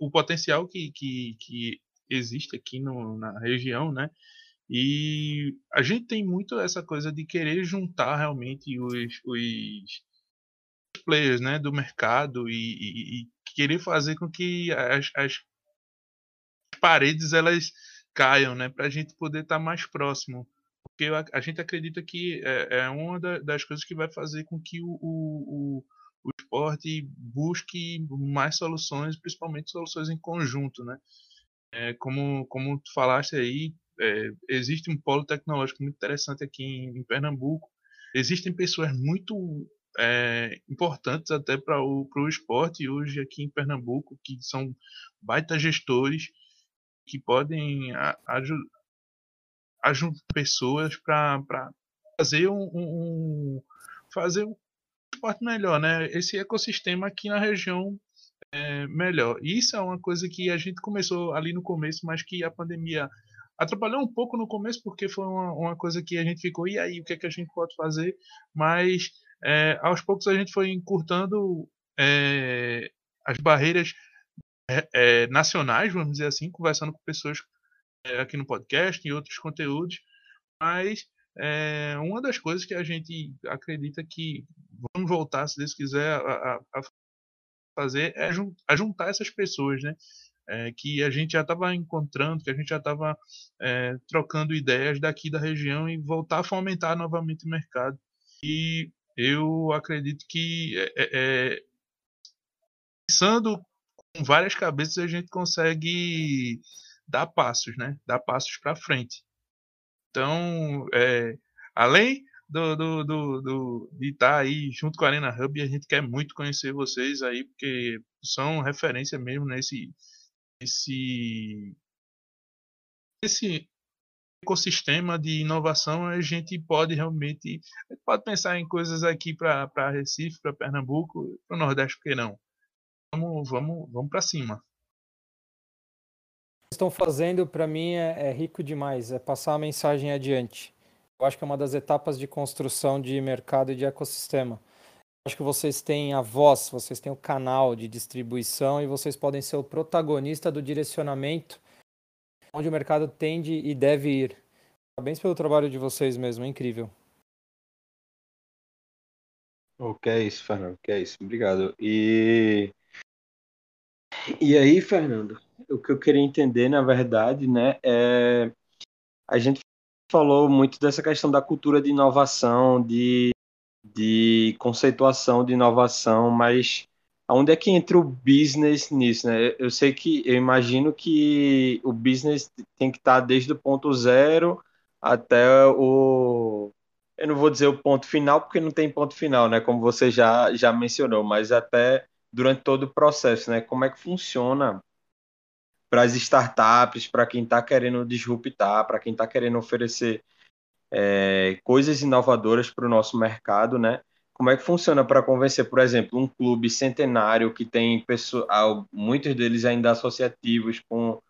o potencial que, que, que existe aqui no, na região, né? E a gente tem muito essa coisa de querer juntar realmente os, os players né, do mercado e, e, e querer fazer com que as, as paredes elas caiam, né, para a gente poder estar tá mais próximo. Porque a, gente acredita que é, é uma da, das coisas que vai fazer com que o, o, o, o esporte busque mais soluções, principalmente soluções em conjunto, né? É, como, como tu falaste aí, é, existe um polo tecnológico muito interessante aqui em, em Pernambuco. Existem pessoas muito é, importantes até para o, o esporte hoje aqui em Pernambuco, que são baita gestores, que podem ajudar pessoas para fazer um, um, fazer um esporte melhor, né? Esse ecossistema aqui na região é melhor. Isso é uma coisa que a gente começou ali no começo, mas que a pandemia Atrapalhou um pouco no começo, porque foi uma, uma coisa que a gente ficou, e aí, o que, é que a gente pode fazer? Mas é, aos poucos a gente foi encurtando é, as barreiras é, é, nacionais, vamos dizer assim, conversando com pessoas é, aqui no podcast e outros conteúdos, mas é, uma das coisas que a gente acredita que vamos voltar, se Deus quiser, a, a fazer é juntar essas pessoas, né? É, que a gente já estava encontrando, que a gente já estava é, trocando ideias daqui da região e voltar a fomentar novamente o mercado. E eu acredito que é, pensando com várias cabeças a gente consegue dar passos, né? Dar passos para frente. Então, além do, do, do, do, de estar aí junto com a Arena Hub, a gente quer muito conhecer vocês aí, porque são referência mesmo nesse, nesse, nesse ecossistema de inovação. A gente pode realmente pode pensar em coisas aqui para Recife, para Pernambuco, para o Nordeste, por que não? Vamos, vamos, vamos para cima estão fazendo, para mim, é, é, rico demais, é passar a mensagem adiante. Eu acho que é uma das etapas de construção de mercado e de ecossistema. Acho que vocês têm a voz, vocês têm o canal de distribuição e vocês podem ser o protagonista do direcionamento onde o mercado tende e deve ir. Parabéns pelo trabalho de vocês mesmo, é incrível. O que é isso, Fernando? O que é isso? Obrigado. E e aí, Fernando, o que eu queria entender, na verdade, né, é a gente falou muito dessa questão da cultura de inovação, de, de conceituação de inovação, mas aonde é que entra o business nisso, né? Eu sei que, eu imagino que o business tem que estar desde o ponto zero até o, eu não vou dizer o ponto final, porque não tem ponto final, né? Como você já, já mencionou, mas até durante todo o processo, né? Como é que funciona para as startups, para quem está querendo disruptar, para quem está querendo oferecer é, coisas inovadoras para o nosso mercado, né? Como é que funciona para convencer, por exemplo, um clube centenário que tem pessoas, muitos deles ainda associativos, com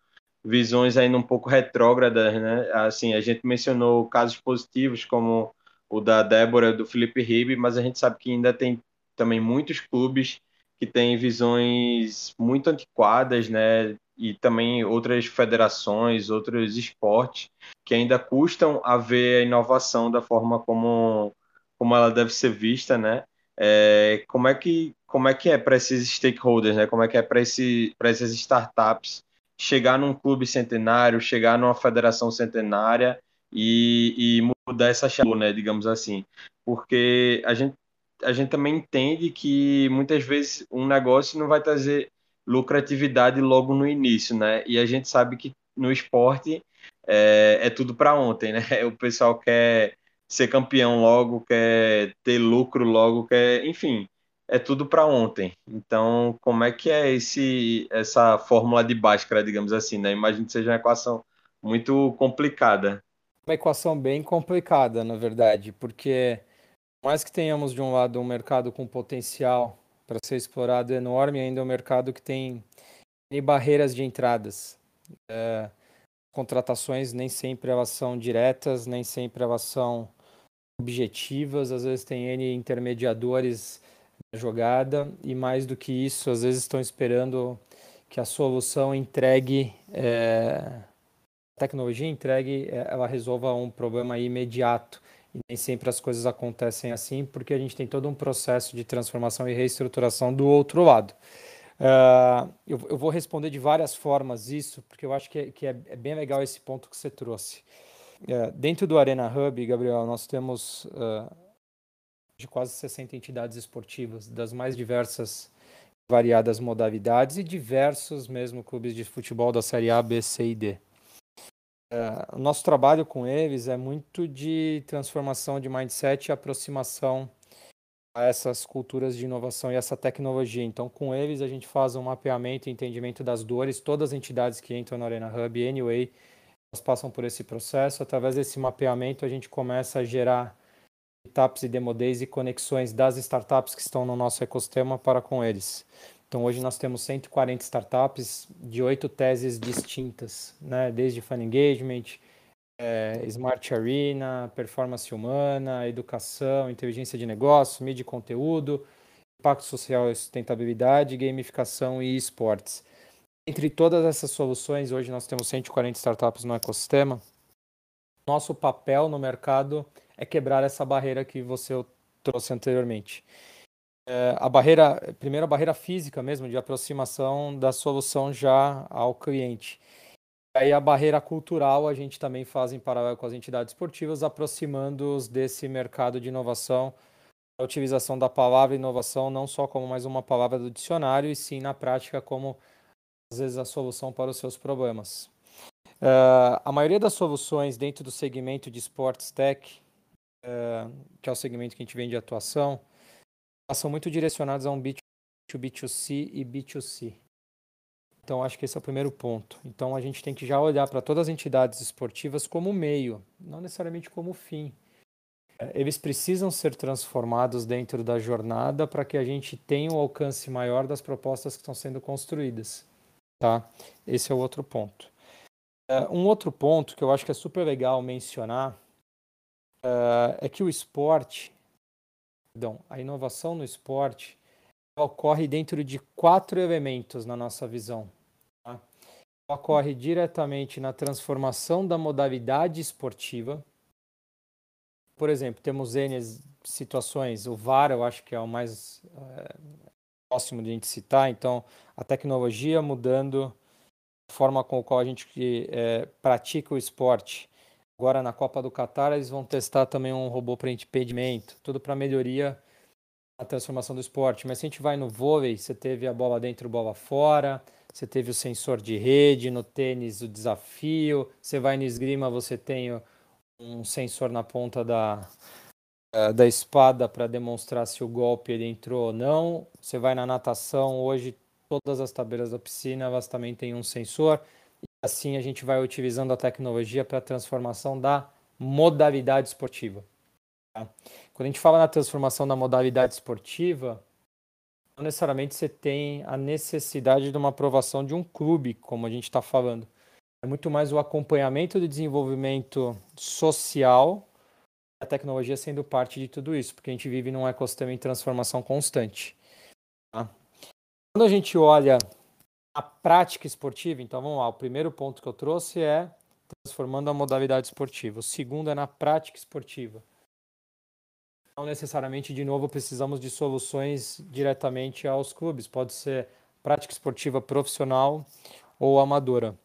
visões ainda um pouco retrógradas, né? Assim, a gente mencionou casos positivos como o da Débora, do Felipe Ribe, mas a gente sabe que ainda tem também muitos clubes que têm visões muito antiquadas, né? E também outras federações, outros esportes que ainda custam a ver a inovação da forma como, como ela deve ser vista, né? É, como é que como é que é para esses stakeholders, né? Como é que é para esse, para essas startups chegar num clube centenário, chegar numa federação centenária e, e mudar essa chave, né? Digamos assim, porque a gente a gente também entende que muitas vezes um negócio não vai trazer lucratividade logo no início, né? E a gente sabe que no esporte é, é tudo para ontem, né? O pessoal quer ser campeão logo, quer ter lucro logo, quer, enfim, é tudo para ontem. Então, como é que é esse essa fórmula de Bhaskara, digamos assim, né? Imagino que seja uma equação muito complicada. Uma equação bem complicada, na verdade, porque mais que tenhamos de um lado um mercado com potencial para ser explorado enorme, ainda é um mercado que tem, tem barreiras de entradas. É, contratações nem sempre elas são diretas, nem sempre elas são objetivas, às vezes tem N intermediadores na jogada e mais do que isso, às vezes estão esperando que a solução entregue, é, a tecnologia entregue, é, ela resolva um problema imediato e nem sempre as coisas acontecem assim, porque a gente tem todo um processo de transformação e reestruturação do outro lado. Uh, eu, eu, vou responder de várias formas isso, porque eu acho que, é, que é, é, bem legal esse ponto que você trouxe. Uh, dentro do Arena Hub, Gabriel, nós temos uh, de quase 60 entidades esportivas, das mais diversas, variadas modalidades e diversos mesmo clubes de futebol da Série A, B, C e D. É, o nosso trabalho com eles é muito de transformação de mindset e aproximação a essas culturas de inovação e essa tecnologia. Então, com eles, a gente faz um mapeamento e entendimento das dores. Todas as entidades que entram na Arena Hub, anyway, elas passam por esse processo. Através desse mapeamento, a gente começa a gerar etapas e demo days e conexões das startups que estão no nosso ecossistema para com eles. Então, hoje nós temos 140 startups de oito teses distintas, né? desde Fan Engagement, é, Smart Arena, performance humana, educação, inteligência de negócio, mídia e conteúdo, impacto social e sustentabilidade, gamificação e esportes. Entre todas essas soluções, hoje nós temos 140 startups no ecossistema. Nosso papel no mercado é quebrar essa barreira que você trouxe anteriormente. É, a barreira, primeiro a barreira física mesmo, de aproximação da solução já ao cliente. Aí a barreira cultural a gente também faz em paralelo com as entidades esportivas, aproximando-os desse mercado de inovação, a utilização da palavra inovação não só como mais uma palavra do dicionário, e sim na prática como às vezes a solução para os seus problemas. Uh, a maioria das soluções dentro do segmento de Sports Tech, uh, que é o segmento que a gente vende de atuação, são muito direcionadas a um B2B2C e B2C. Então, acho que esse é o primeiro ponto. Então, a gente tem que já olhar para todas as entidades esportivas como meio, não necessariamente como fim. É, eles precisam ser transformados dentro da jornada para que a gente tenha um alcance maior das propostas que estão sendo construídas. Tá? Esse é o outro ponto. É, um outro ponto que eu acho que é super legal mencionar é que o esporte, perdão, a inovação no esporte ocorre dentro de quatro elementos na nossa visão. Tá? Ocorre diretamente na transformação da modalidade esportiva. Por exemplo, temos N situações, o VAR eu acho que é o mais é, próximo de a gente citar, então a tecnologia mudando a forma com a qual a gente é, pratica o esporte. Agora na Copa do Catar eles vão testar também um robô para impedimento, tudo para melhoria a transformação do esporte. Mas se a gente vai no vôlei, você teve a bola dentro, bola fora, você teve o sensor de rede, no tênis o desafio, você vai no esgrima, você tem um sensor na ponta da, é, da espada para demonstrar se o golpe ele entrou ou não. Você vai na natação, hoje todas as tabelas da piscina elas também têm um sensor. Assim a gente vai utilizando a tecnologia para a transformação da modalidade esportiva. Tá? Quando a gente fala na transformação da modalidade esportiva, não necessariamente você tem a necessidade de uma aprovação de um clube, como a gente está falando. É muito mais o acompanhamento do desenvolvimento social a tecnologia sendo parte de tudo isso, porque a gente vive num ecossistema em transformação constante. Tá? Quando a gente olha a prática esportiva, então vamos lá, o primeiro ponto que eu trouxe é transformando a modalidade esportiva. O segundo é na prática esportiva. Não necessariamente, de novo, precisamos de soluções diretamente aos clubes. Pode ser prática esportiva profissional ou amadora.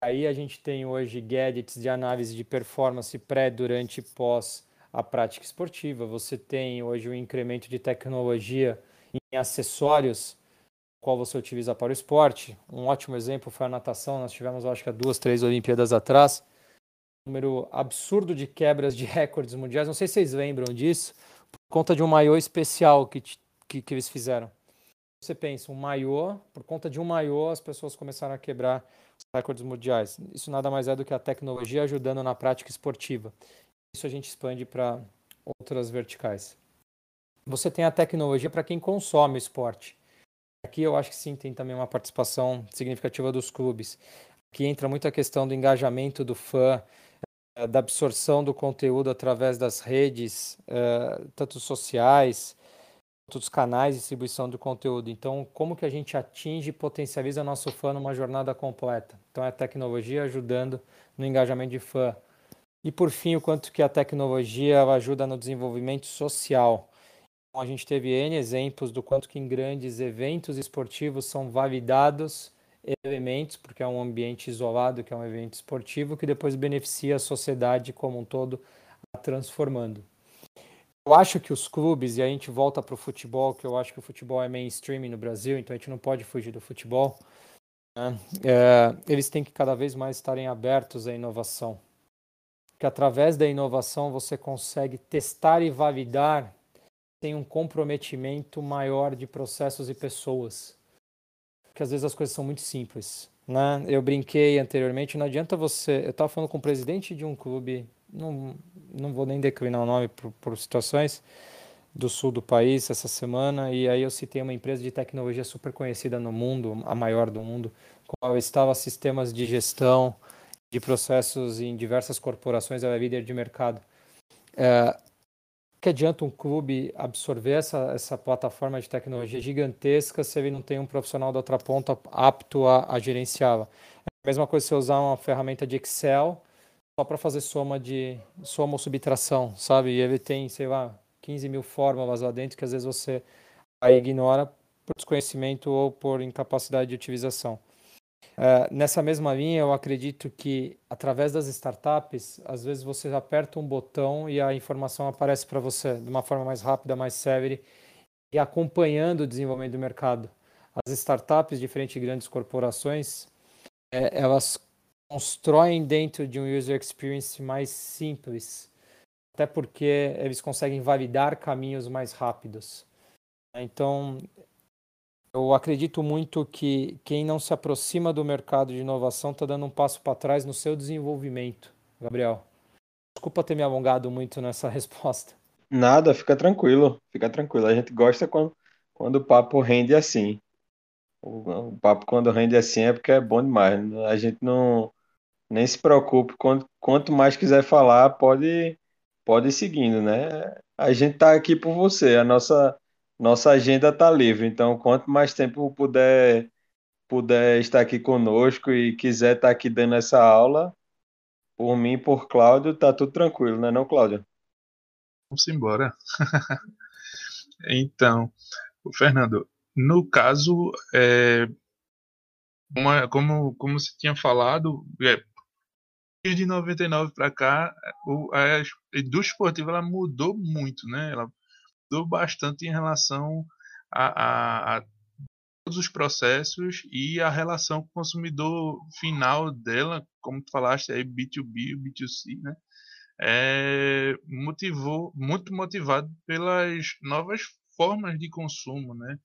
Aí a gente tem hoje gadgets de análise de performance pré, durante e pós a prática esportiva. Você tem hoje um incremento de tecnologia em acessórios qual você utiliza para o esporte. Um ótimo exemplo foi a natação. Nós tivemos, acho que duas, três Olimpíadas atrás, um número absurdo de quebras de recordes mundiais. Não sei se vocês lembram disso, por conta de um maiô especial que, que, que eles fizeram. Você pensa, um maiô, por conta de um maiô, as pessoas começaram a quebrar recordes mundiais. Isso nada mais é do que a tecnologia ajudando na prática esportiva isso a gente expande para outras verticais. Você tem a tecnologia para quem consome o esporte. Aqui eu acho que sim, tem também uma participação significativa dos clubes. Aqui entra muito a questão do engajamento do fã, eh, da absorção do conteúdo através das redes, eh, tanto sociais, quanto dos canais de distribuição do conteúdo. Então, como que a gente atinge e potencializa nosso fã numa jornada completa? Então, é a tecnologia ajudando no engajamento de fã, e por fim, o quanto que a tecnologia ajuda no desenvolvimento social. Então, a gente teve N exemplos do quanto que em grandes eventos esportivos são validados elementos, porque é um ambiente isolado, que é um evento esportivo, que depois beneficia a sociedade como um todo, transformando. Eu acho que os clubes, e a gente volta para o futebol, que eu acho que o futebol é mainstream no Brasil, então a gente não pode fugir do futebol, né? é, eles têm que cada vez mais estarem abertos à inovação que através da inovação você consegue testar e validar tem um comprometimento maior de processos e pessoas. Porque às vezes as coisas são muito simples. Né? Eu brinquei anteriormente, não adianta você. Eu estava falando com o presidente de um clube, não, não vou nem declinar o nome por, por situações, do sul do país essa semana, e aí eu citei uma empresa de tecnologia super conhecida no mundo, a maior do mundo, qual estava sistemas de gestão, de processos em diversas corporações, ela é líder de mercado. É, que adianta um clube absorver essa, essa plataforma de tecnologia gigantesca se ele não tem um profissional da outra ponta apto a, a gerenciá-la? É a mesma coisa se usar uma ferramenta de Excel só para fazer soma de soma ou subtração, sabe? E ele tem, sei lá, 15 mil fórmulas lá dentro que às vezes você ignora por desconhecimento ou por incapacidade de utilização. Uh, nessa mesma linha, eu acredito que através das startups, às vezes você aperta um botão e a informação aparece para você de uma forma mais rápida, mais célere e acompanhando o desenvolvimento do mercado. As startups, diferente de grandes corporações, é, elas constroem dentro de um user experience mais simples, até porque eles conseguem validar caminhos mais rápidos. Então, eu acredito muito que quem não se aproxima do mercado de inovação está dando um passo para trás no seu desenvolvimento. Gabriel, desculpa ter me alongado muito nessa resposta. Nada, fica tranquilo, fica tranquilo. A gente gosta quando, quando o papo rende assim. O, o papo quando rende assim é porque é bom demais. A gente não nem se preocupe. Quanto, quanto mais quiser falar, pode, pode ir seguindo, né? A gente está aqui por você. A nossa nossa agenda está livre, então quanto mais tempo puder puder estar aqui conosco e quiser estar aqui dando essa aula, por mim, por Cláudio, tá tudo tranquilo, né, não, Cláudio? Vamos embora. então, Fernando, no caso, é, uma, como, como você tinha falado, é, desde 99 para cá, o, a indústria esportiva ela mudou muito, né? Ela bastante em relação a, a, a todos os processos e a relação com o consumidor final dela, como tu falaste aí, B2B, B2C, né? É, motivou, muito motivado pelas novas formas de consumo, né?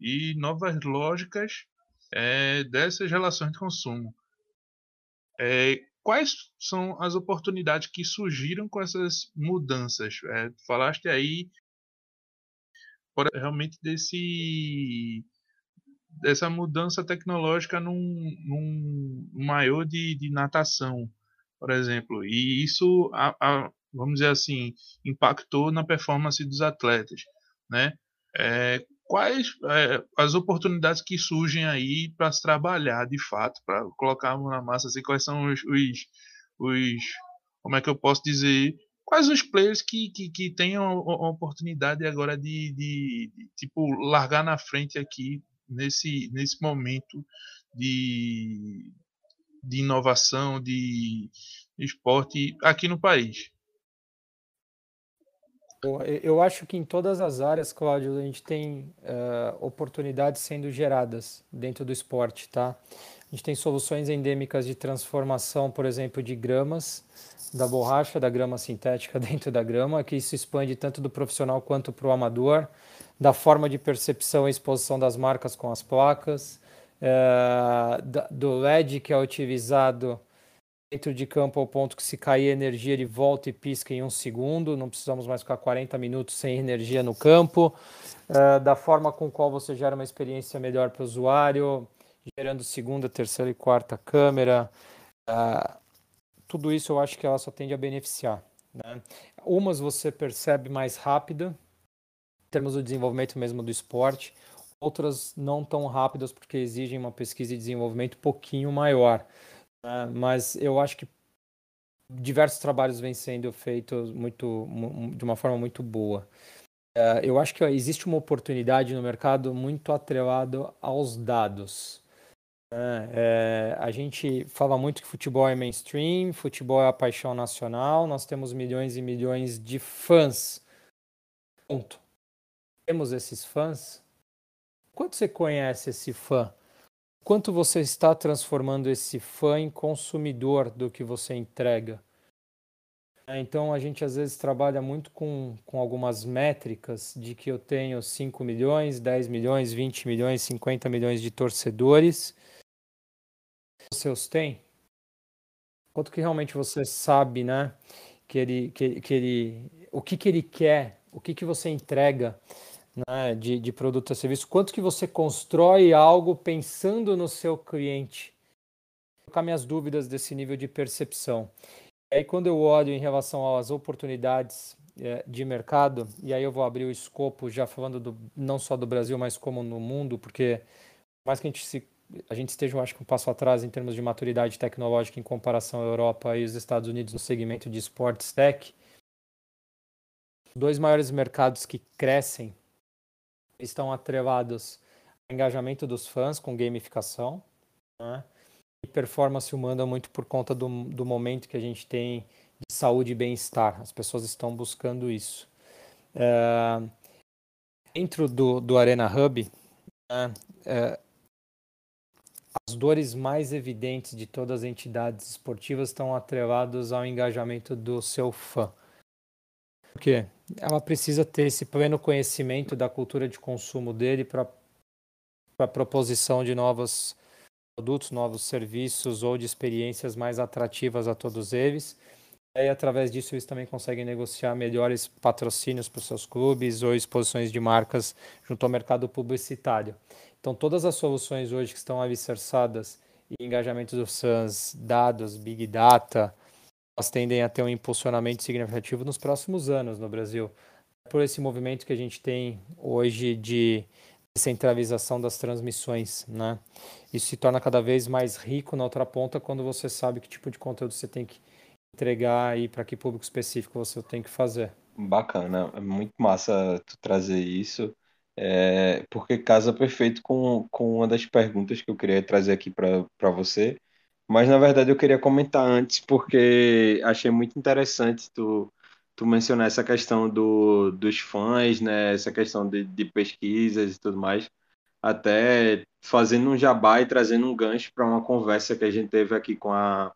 E novas lógicas é, dessas relações de consumo. É, quais são as oportunidades que surgiram com essas mudanças? É, falaste aí realmente desse dessa mudança tecnológica num, num maior de, de natação, por exemplo. E isso, a, a, vamos dizer assim, impactou na performance dos atletas, né? É, quais é, as oportunidades que surgem aí para se trabalhar de fato, para colocar a mão na massa, assim, quais são os, os, os, como é que eu posso dizer, quais os players que, que, que tenham a oportunidade agora de, de, de, tipo largar na frente aqui nesse, nesse momento de, de inovação de esporte aqui no país? Eu acho que em todas as áreas, Cláudio, a gente tem uh, oportunidades sendo geradas dentro do esporte, tá? A gente tem soluções endêmicas de transformação, por exemplo, de gramas, da borracha, da grama sintética dentro da grama, que isso expande tanto do profissional quanto para o amador, da forma de percepção e exposição das marcas com as placas, é, do LED que é utilizado dentro de campo ao ponto que se cair energia ele volta e pisca em um segundo, não precisamos mais ficar 40 minutos sem energia no campo, é, da forma com qual você gera uma experiência melhor para o usuário, gerando segunda, terceira e quarta câmera, é, tudo isso eu acho que ela só tende a beneficiar. Né? Umas você percebe mais rápida, em termos do desenvolvimento mesmo do esporte, outras não tão rápidas porque exigem uma pesquisa e desenvolvimento um pouquinho maior. Né? Mas eu acho que diversos trabalhos vêm sendo feitos muito, de uma forma muito boa. É, eu acho que existe uma oportunidade no mercado muito atrelado aos dados. É, é, a gente fala muito que futebol é mainstream, futebol é a paixão nacional, nós temos milhões e milhões de fãs. Ponto. Temos esses fãs? Quanto você conhece esse fã? Quanto você está transformando esse fã em consumidor do que você entrega? É, então a gente às vezes trabalha muito com, com algumas métricas de que eu tenho 5 milhões, 10 milhões, 20 milhões, 50 milhões de torcedores os tem? Quanto que realmente você sabe, né? Que ele, que, que ele, o que que ele quer, o que que você entrega, né? De, de produto a serviço. Quanto que você constrói algo pensando no seu cliente? Vou colocar minhas dúvidas desse nível de percepção. E aí quando eu olho em relação às oportunidades é, de mercado, e aí eu vou abrir o escopo já falando do, não só do Brasil, mas como no mundo, porque mais que a gente, se, a gente esteja, eu acho que um passo atrás em termos de maturidade tecnológica em comparação à Europa e os Estados Unidos no segmento de sports tech, dois maiores mercados que crescem estão atrelados ao engajamento dos fãs com gamificação, né? e performance humana muito por conta do, do momento que a gente tem de saúde e bem-estar. As pessoas estão buscando isso. É, dentro do, do Arena Hub, né, é, as dores mais evidentes de todas as entidades esportivas estão atreladas ao engajamento do seu fã. Por quê? Ela precisa ter esse pleno conhecimento da cultura de consumo dele para a proposição de novos produtos, novos serviços ou de experiências mais atrativas a todos eles e através disso eles também conseguem negociar melhores patrocínios para os seus clubes ou exposições de marcas junto ao mercado publicitário. Então todas as soluções hoje que estão alicerçadas em engajamento dos fãs, dados, big data, elas tendem a ter um impulsionamento significativo nos próximos anos no Brasil. Por esse movimento que a gente tem hoje de centralização das transmissões, né? Isso se torna cada vez mais rico na outra ponta quando você sabe que tipo de conteúdo você tem que entregar e para que público específico você tem que fazer. Bacana, é muito massa tu trazer isso, é, porque casa perfeito com, com uma das perguntas que eu queria trazer aqui para você. Mas na verdade eu queria comentar antes, porque achei muito interessante tu, tu mencionar essa questão do, dos fãs, né? Essa questão de, de pesquisas e tudo mais. Até fazendo um jabá e trazendo um gancho para uma conversa que a gente teve aqui com a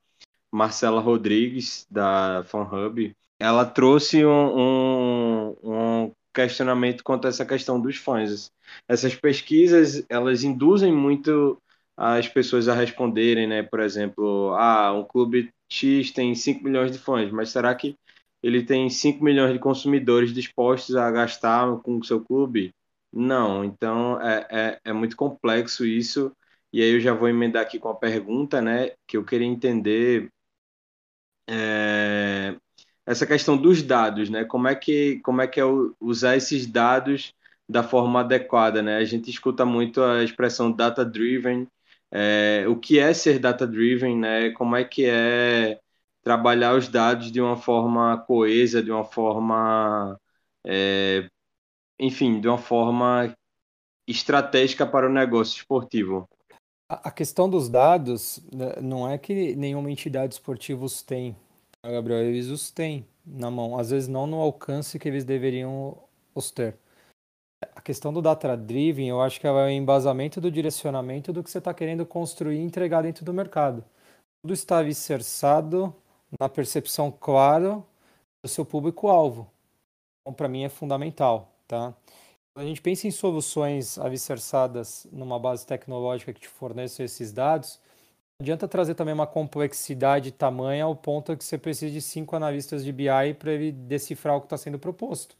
Marcela Rodrigues, da FanHub, ela trouxe um, um, um questionamento quanto a essa questão dos fãs. Essas pesquisas, elas induzem muito as pessoas a responderem, né? Por exemplo, ah, um clube X tem 5 milhões de fãs, mas será que ele tem 5 milhões de consumidores dispostos a gastar com o seu clube? Não, então é, é, é muito complexo isso. E aí eu já vou emendar aqui com a pergunta, né? Que eu queria entender é, essa questão dos dados, né? Como é que como é que é usar esses dados da forma adequada, né? A gente escuta muito a expressão data driven. É, o que é ser data driven, né? Como é que é trabalhar os dados de uma forma coesa, de uma forma, é, enfim, de uma forma estratégica para o negócio esportivo. A questão dos dados né, não é que nenhuma entidade esportiva os tem, tá, Gabriel, eles os têm na mão, às vezes não no alcance que eles deveriam os ter. A questão do data driven, eu acho que é o embasamento do direcionamento do que você está querendo construir e entregar dentro do mercado. Tudo está alicerçado na percepção clara do seu público-alvo. Então, para mim é fundamental, tá? A gente pensa em soluções alicerçadas numa base tecnológica que te forneça esses dados, não adianta trazer também uma complexidade tamanha ao ponto que você precisa de cinco analistas de BI para ele decifrar o que está sendo proposto.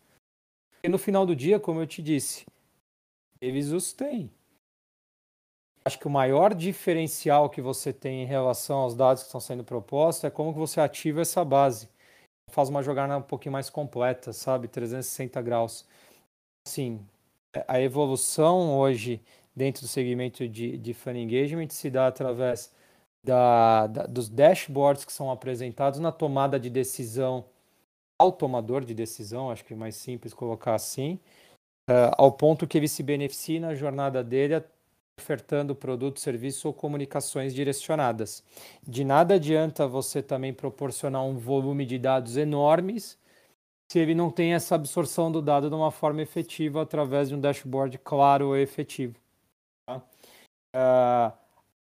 E no final do dia, como eu te disse, eles os têm. Acho que o maior diferencial que você tem em relação aos dados que estão sendo propostos é como que você ativa essa base. Faz uma jogada um pouquinho mais completa, sabe? 360 graus assim, a evolução hoje dentro do segmento de, de fan engagement se dá através da, da, dos dashboards que são apresentados na tomada de decisão ao tomador de decisão, acho que é mais simples colocar assim, uh, ao ponto que ele se beneficie na jornada dele ofertando produto, serviço ou comunicações direcionadas. De nada adianta você também proporcionar um volume de dados enormes se ele não tem essa absorção do dado de uma forma efetiva através de um dashboard claro e efetivo. Tá? Uh,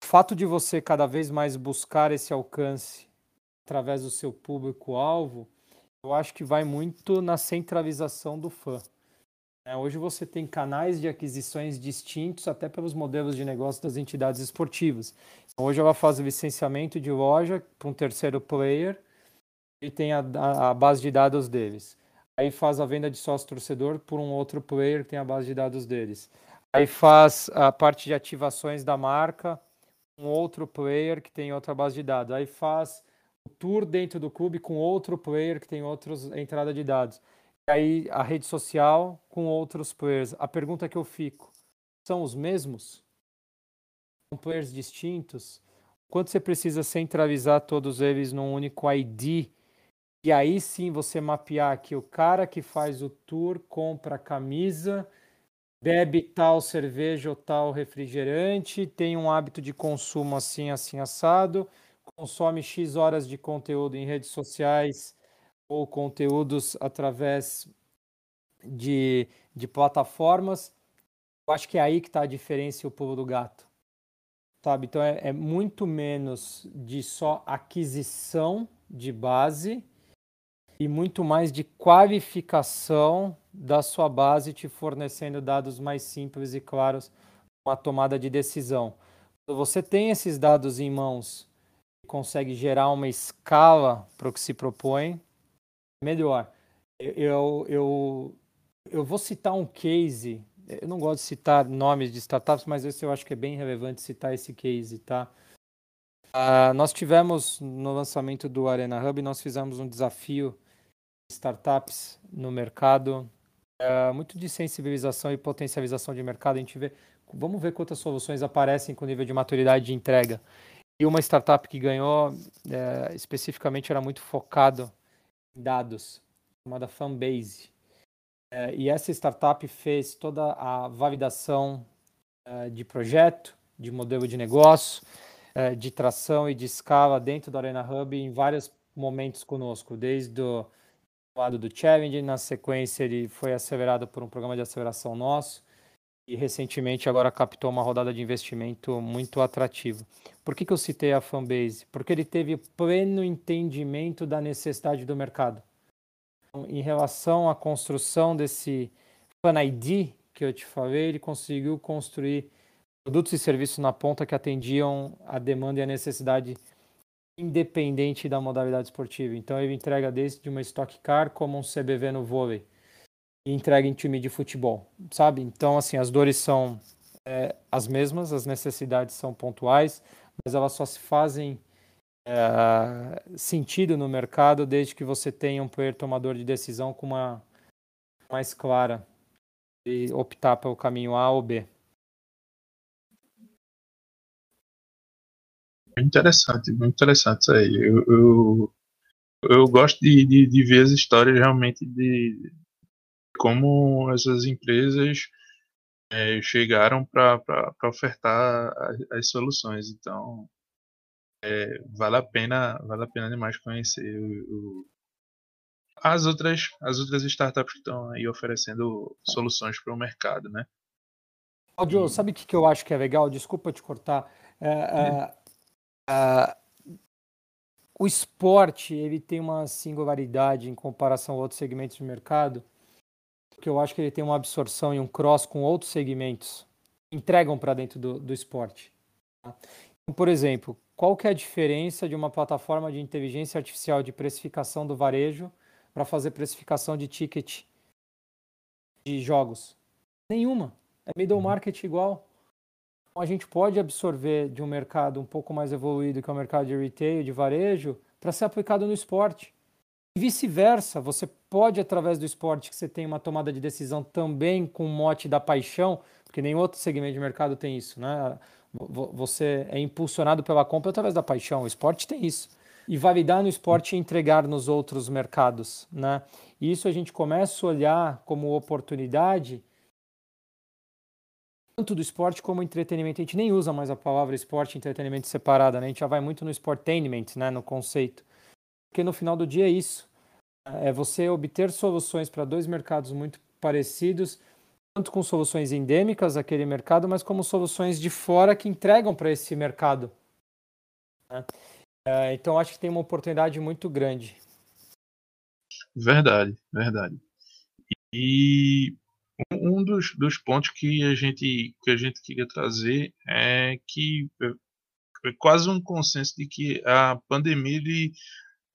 o fato de você cada vez mais buscar esse alcance através do seu público-alvo, eu acho que vai muito na centralização do fã. É, hoje você tem canais de aquisições distintos até pelos modelos de negócio das entidades esportivas. Então, hoje ela faz licenciamento de loja para um terceiro player e tem a, a, base de dados deles. Aí faz a venda de sócio torcedor por um outro player que tem a base de dados deles. Aí faz a parte de ativações da marca, um outro player que tem outra base de dados. Aí faz o tour dentro do clube com outro player que tem outros entrada de dados. Aí a rede social com outros players. A pergunta que eu fico, são os mesmos? São players distintos? Quanto você precisa centralizar todos eles num único ID? E aí sim você mapear que o cara que faz o tour compra camisa, bebe tal cerveja ou tal refrigerante, tem um hábito de consumo assim, assim, assado, consome X horas de conteúdo em redes sociais ou conteúdos através de, de plataformas. Eu acho que é aí que está a diferença e o pulo do gato. Sabe? Então é, é muito menos de só aquisição de base e muito mais de qualificação da sua base, te fornecendo dados mais simples e claros para a tomada de decisão. Quando você tem esses dados em mãos e consegue gerar uma escala para o que se propõe, melhor. Eu, eu, eu vou citar um case, eu não gosto de citar nomes de startups, mas esse eu acho que é bem relevante citar esse case, tá? Uh, nós tivemos no lançamento do Arena Hub, nós fizemos um desafio de startups no mercado, uh, muito de sensibilização e potencialização de mercado. A gente vê, vamos ver quantas soluções aparecem com nível de maturidade de entrega. E uma startup que ganhou, uh, especificamente, era muito focado em dados, chamada Fanbase. Uh, e essa startup fez toda a validação de projeto, de modelo de negócio, é, de tração e de escala dentro do Arena Hub em vários momentos conosco, desde o lado do Challenge, na sequência ele foi acelerado por um programa de aceleração nosso e recentemente agora captou uma rodada de investimento muito atrativo. Por que, que eu citei a Fanbase? Porque ele teve pleno entendimento da necessidade do mercado. Então, em relação à construção desse Fan ID que eu te falei, ele conseguiu construir produtos e serviços na ponta que atendiam a demanda e a necessidade independente da modalidade esportiva. Então ele entrega desde uma Stock Car como um CBV no vôlei e entrega em time de futebol, sabe? Então assim as dores são é, as mesmas, as necessidades são pontuais, mas elas só se fazem é, sentido no mercado desde que você tenha um player tomador de decisão com uma mais clara e optar pelo caminho A ou B. Muito interessante, muito interessante isso aí. Eu, eu, eu gosto de, de, de, ver as histórias realmente de como essas empresas é, chegaram para ofertar as, as, soluções. Então, é, vale a pena, vale a pena demais conhecer o, o, as outras as outras startups que estão aí oferecendo soluções para o mercado, né? Claudio, sabe o que eu acho que é legal? Desculpa te cortar. É, o esporte ele tem uma singularidade em comparação a outros segmentos de mercado, que eu acho que ele tem uma absorção e um cross com outros segmentos entregam para dentro do, do esporte. Tá? Então, por exemplo, qual que é a diferença de uma plataforma de inteligência artificial de precificação do varejo para fazer precificação de ticket de jogos? Nenhuma. É middle uhum. market igual a gente pode absorver de um mercado um pouco mais evoluído, que é o mercado de retail, de varejo, para ser aplicado no esporte. E vice-versa, você pode, através do esporte, que você tem uma tomada de decisão também com o mote da paixão, porque nenhum outro segmento de mercado tem isso, né? Você é impulsionado pela compra através da paixão, o esporte tem isso. E validar no esporte e entregar nos outros mercados, né? E isso a gente começa a olhar como oportunidade tanto do esporte como entretenimento. A gente nem usa mais a palavra esporte e entretenimento separada, né? A gente já vai muito no sportainment, né? No conceito. Porque no final do dia é isso. É você obter soluções para dois mercados muito parecidos, tanto com soluções endêmicas daquele mercado, mas como soluções de fora que entregam para esse mercado. Né? É, então acho que tem uma oportunidade muito grande. Verdade, verdade. E um dos, dos pontos que a gente que a gente queria trazer é que é quase um consenso de que a pandemia ele,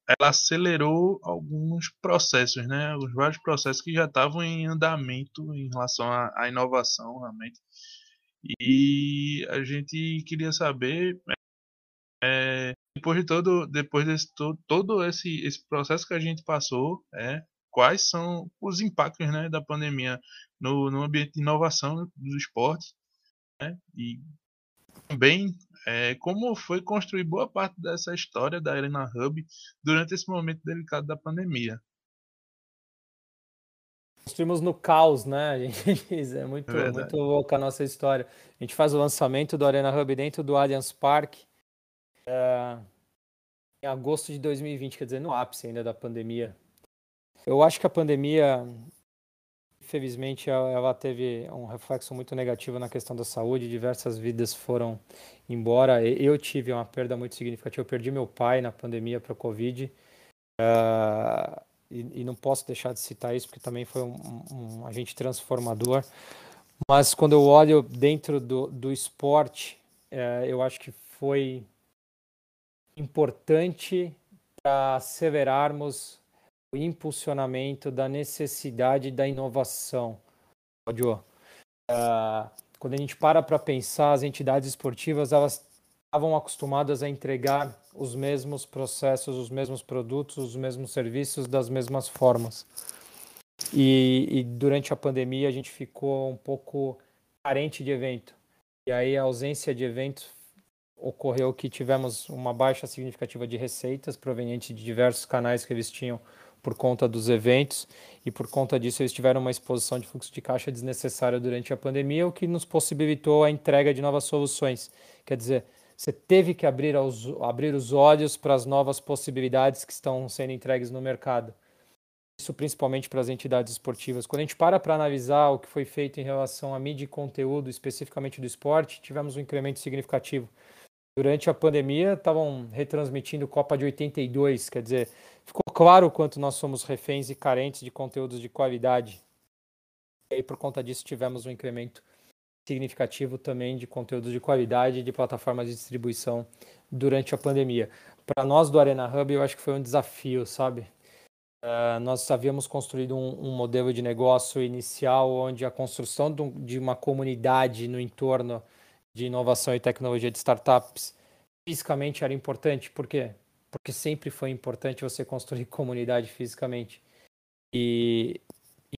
ela acelerou alguns processos, né? Os vários processos que já estavam em andamento em relação à, à inovação, realmente. E a gente queria saber é, depois de todo, depois desse todo, todo esse, esse processo que a gente passou, é, quais são os impactos né, da pandemia no, no ambiente de inovação dos esportes, né, e também é, como foi construir boa parte dessa história da Arena Hub durante esse momento delicado da pandemia. Construímos no caos, né? A gente diz, é muito, é muito louca a nossa história. A gente faz o lançamento do Arena Hub dentro do Allianz Parque é, em agosto de 2020, quer dizer, no ápice ainda da pandemia. Eu acho que a pandemia, infelizmente, ela teve um reflexo muito negativo na questão da saúde. Diversas vidas foram embora. Eu tive uma perda muito significativa. Eu perdi meu pai na pandemia para o Covid. Uh, e, e, não posso deixar de citar isso porque também foi um, um, agente transformador. Mas quando eu olho dentro do, do esporte, é, eu acho que foi importante para acelerarmos impulsionamento da necessidade da inovação. Uh, quando a gente para para pensar, as entidades esportivas elas estavam acostumadas a entregar os mesmos processos, os mesmos produtos, os mesmos serviços das mesmas formas. E, e, durante a pandemia a gente ficou um pouco carente de evento. E aí a ausência de eventos ocorreu que tivemos uma baixa significativa de receitas provenientes de diversos canais que eles tinham por conta dos eventos e por conta disso eles tiveram uma exposição de fluxo de caixa desnecessária durante a pandemia, o que nos possibilitou a entrega de novas soluções. Quer dizer, você teve que abrir, aos, abrir os olhos para as novas possibilidades que estão sendo entregues no mercado. Isso principalmente para as entidades esportivas. Quando a gente para para analisar o que foi feito em relação a mídia e conteúdo, especificamente do esporte, tivemos um incremento significativo. Durante a pandemia, estavam retransmitindo Copa de 82, quer dizer, ficou claro quanto nós somos reféns e carentes de conteúdos de qualidade. E aí, por conta disso, tivemos um incremento significativo também de conteúdos de qualidade de plataformas de distribuição durante a pandemia. Para nós do Arena Hub, eu acho que foi um desafio, sabe? Uh, nós havíamos construído um, um, modelo de negócio inicial onde a construção de uma comunidade no entorno de inovação e tecnologia de startups fisicamente era importante. Por quê? Porque sempre foi importante você construir comunidade fisicamente. E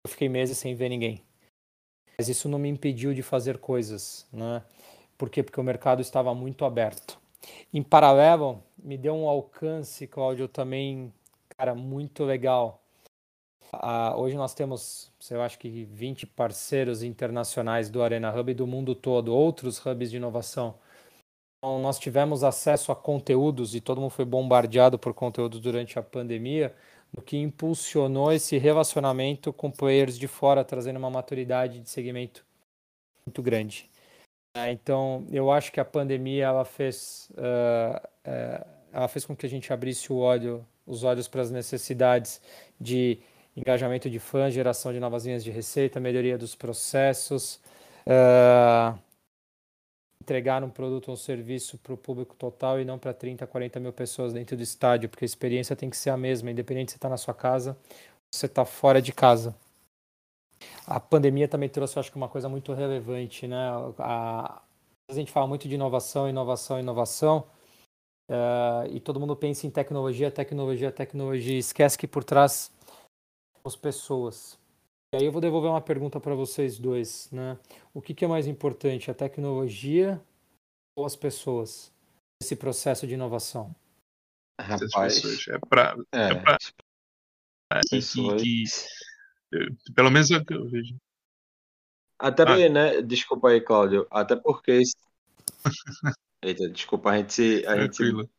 eu fiquei meses sem ver ninguém mas isso não me impediu de fazer coisas, né? Por quê? Porque o mercado estava muito aberto. Em paralelo, me deu um alcance, Cláudio, também, cara, muito legal. Ah, hoje nós temos, eu acho que 20 parceiros internacionais do Arena Hub e do mundo todo, outros hubs de inovação. Então, nós tivemos acesso a conteúdos e todo mundo foi bombardeado por conteúdos durante a pandemia o que impulsionou esse relacionamento com players de fora, trazendo uma maturidade de segmento muito grande. É, então, eu acho que a pandemia ela fez, uh, uh, ela fez com que a gente abrisse o olho, os olhos para as necessidades de engajamento de fãs, geração de novas linhas de receita, melhoria dos processos. Uh, entregar um produto ou um serviço para o público total e não para 30, 40 mil pessoas dentro do estádio, porque a experiência tem que ser a mesma, independente se você está na sua casa ou você está fora de casa. A pandemia também trouxe, acho que, uma coisa muito relevante, né? A, a gente fala muito de inovação, inovação, inovação, uh, e todo mundo pensa em tecnologia, tecnologia, tecnologia, esquece que por trás as pessoas. E aí eu vou devolver uma pergunta para vocês dois, né? O que, que, é mais importante, a tecnologia ou as pessoas nesse processo de inovação? Rapaz, é para é, é pra, é, que, que, que, pelo menos é o que eu vejo. Até ah. né? Desculpa aí, Cláudio. Até porque Eita, desculpa, a gente. A gente...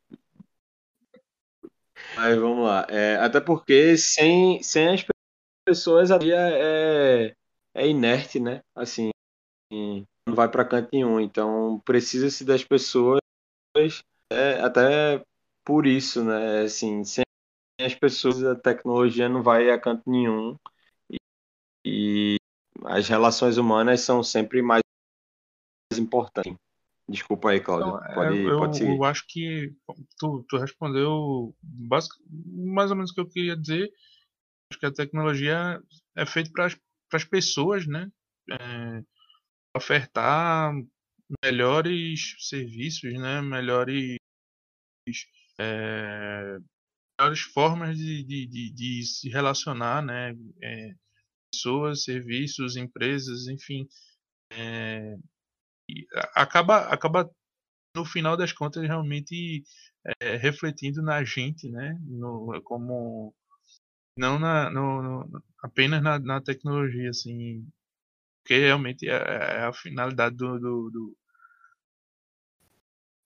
Mas vamos lá. É, até porque sem, sem as pessoas ali é, é, é inerte, né? Assim, não vai para canto nenhum. Então, precisa-se das pessoas, é, até por isso, né? Assim, sem as pessoas, a tecnologia não vai a canto nenhum. E, e as relações humanas são sempre mais importantes. Desculpa aí, Cláudio. Não, pode, eu, pode seguir. Eu acho que tu, tu respondeu basic, mais ou menos o que eu queria dizer. Acho que a tecnologia é feita para as pessoas, né? É, ofertar melhores serviços, né? Melhores é, melhores formas de, de, de, de, se relacionar, né? É, pessoas, serviços, empresas, enfim. É, acaba, acaba, no final das contas, realmente é, refletindo na gente, né? No, como não na, no, no, apenas na, na, tecnologia, assim, porque realmente é, é a finalidade do, do, do,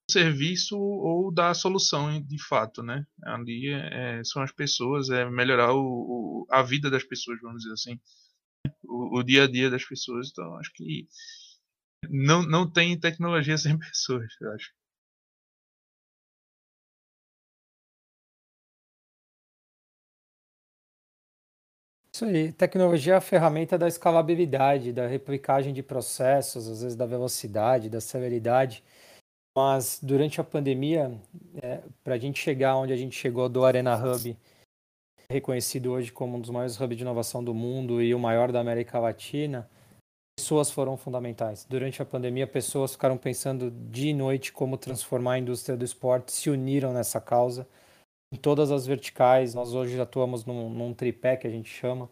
serviço ou da solução de fato, né? Ali é, são as pessoas, é melhorar o, o, a vida das pessoas, vamos dizer assim, o, o, dia a dia das pessoas. Então, acho que não, não tem tecnologia sem pessoas, eu acho. Isso aí, tecnologia é a ferramenta da escalabilidade, da replicagem de processos, às vezes da velocidade, da celeridade. Mas durante a pandemia, é, para a gente chegar onde a gente chegou do Arena Hub, reconhecido hoje como um dos maiores hubs de inovação do mundo e o maior da América Latina, pessoas foram fundamentais. Durante a pandemia, pessoas ficaram pensando dia e noite como transformar a indústria do esporte, se uniram nessa causa em todas as verticais. Nós hoje atuamos num, num tripé que a gente chama,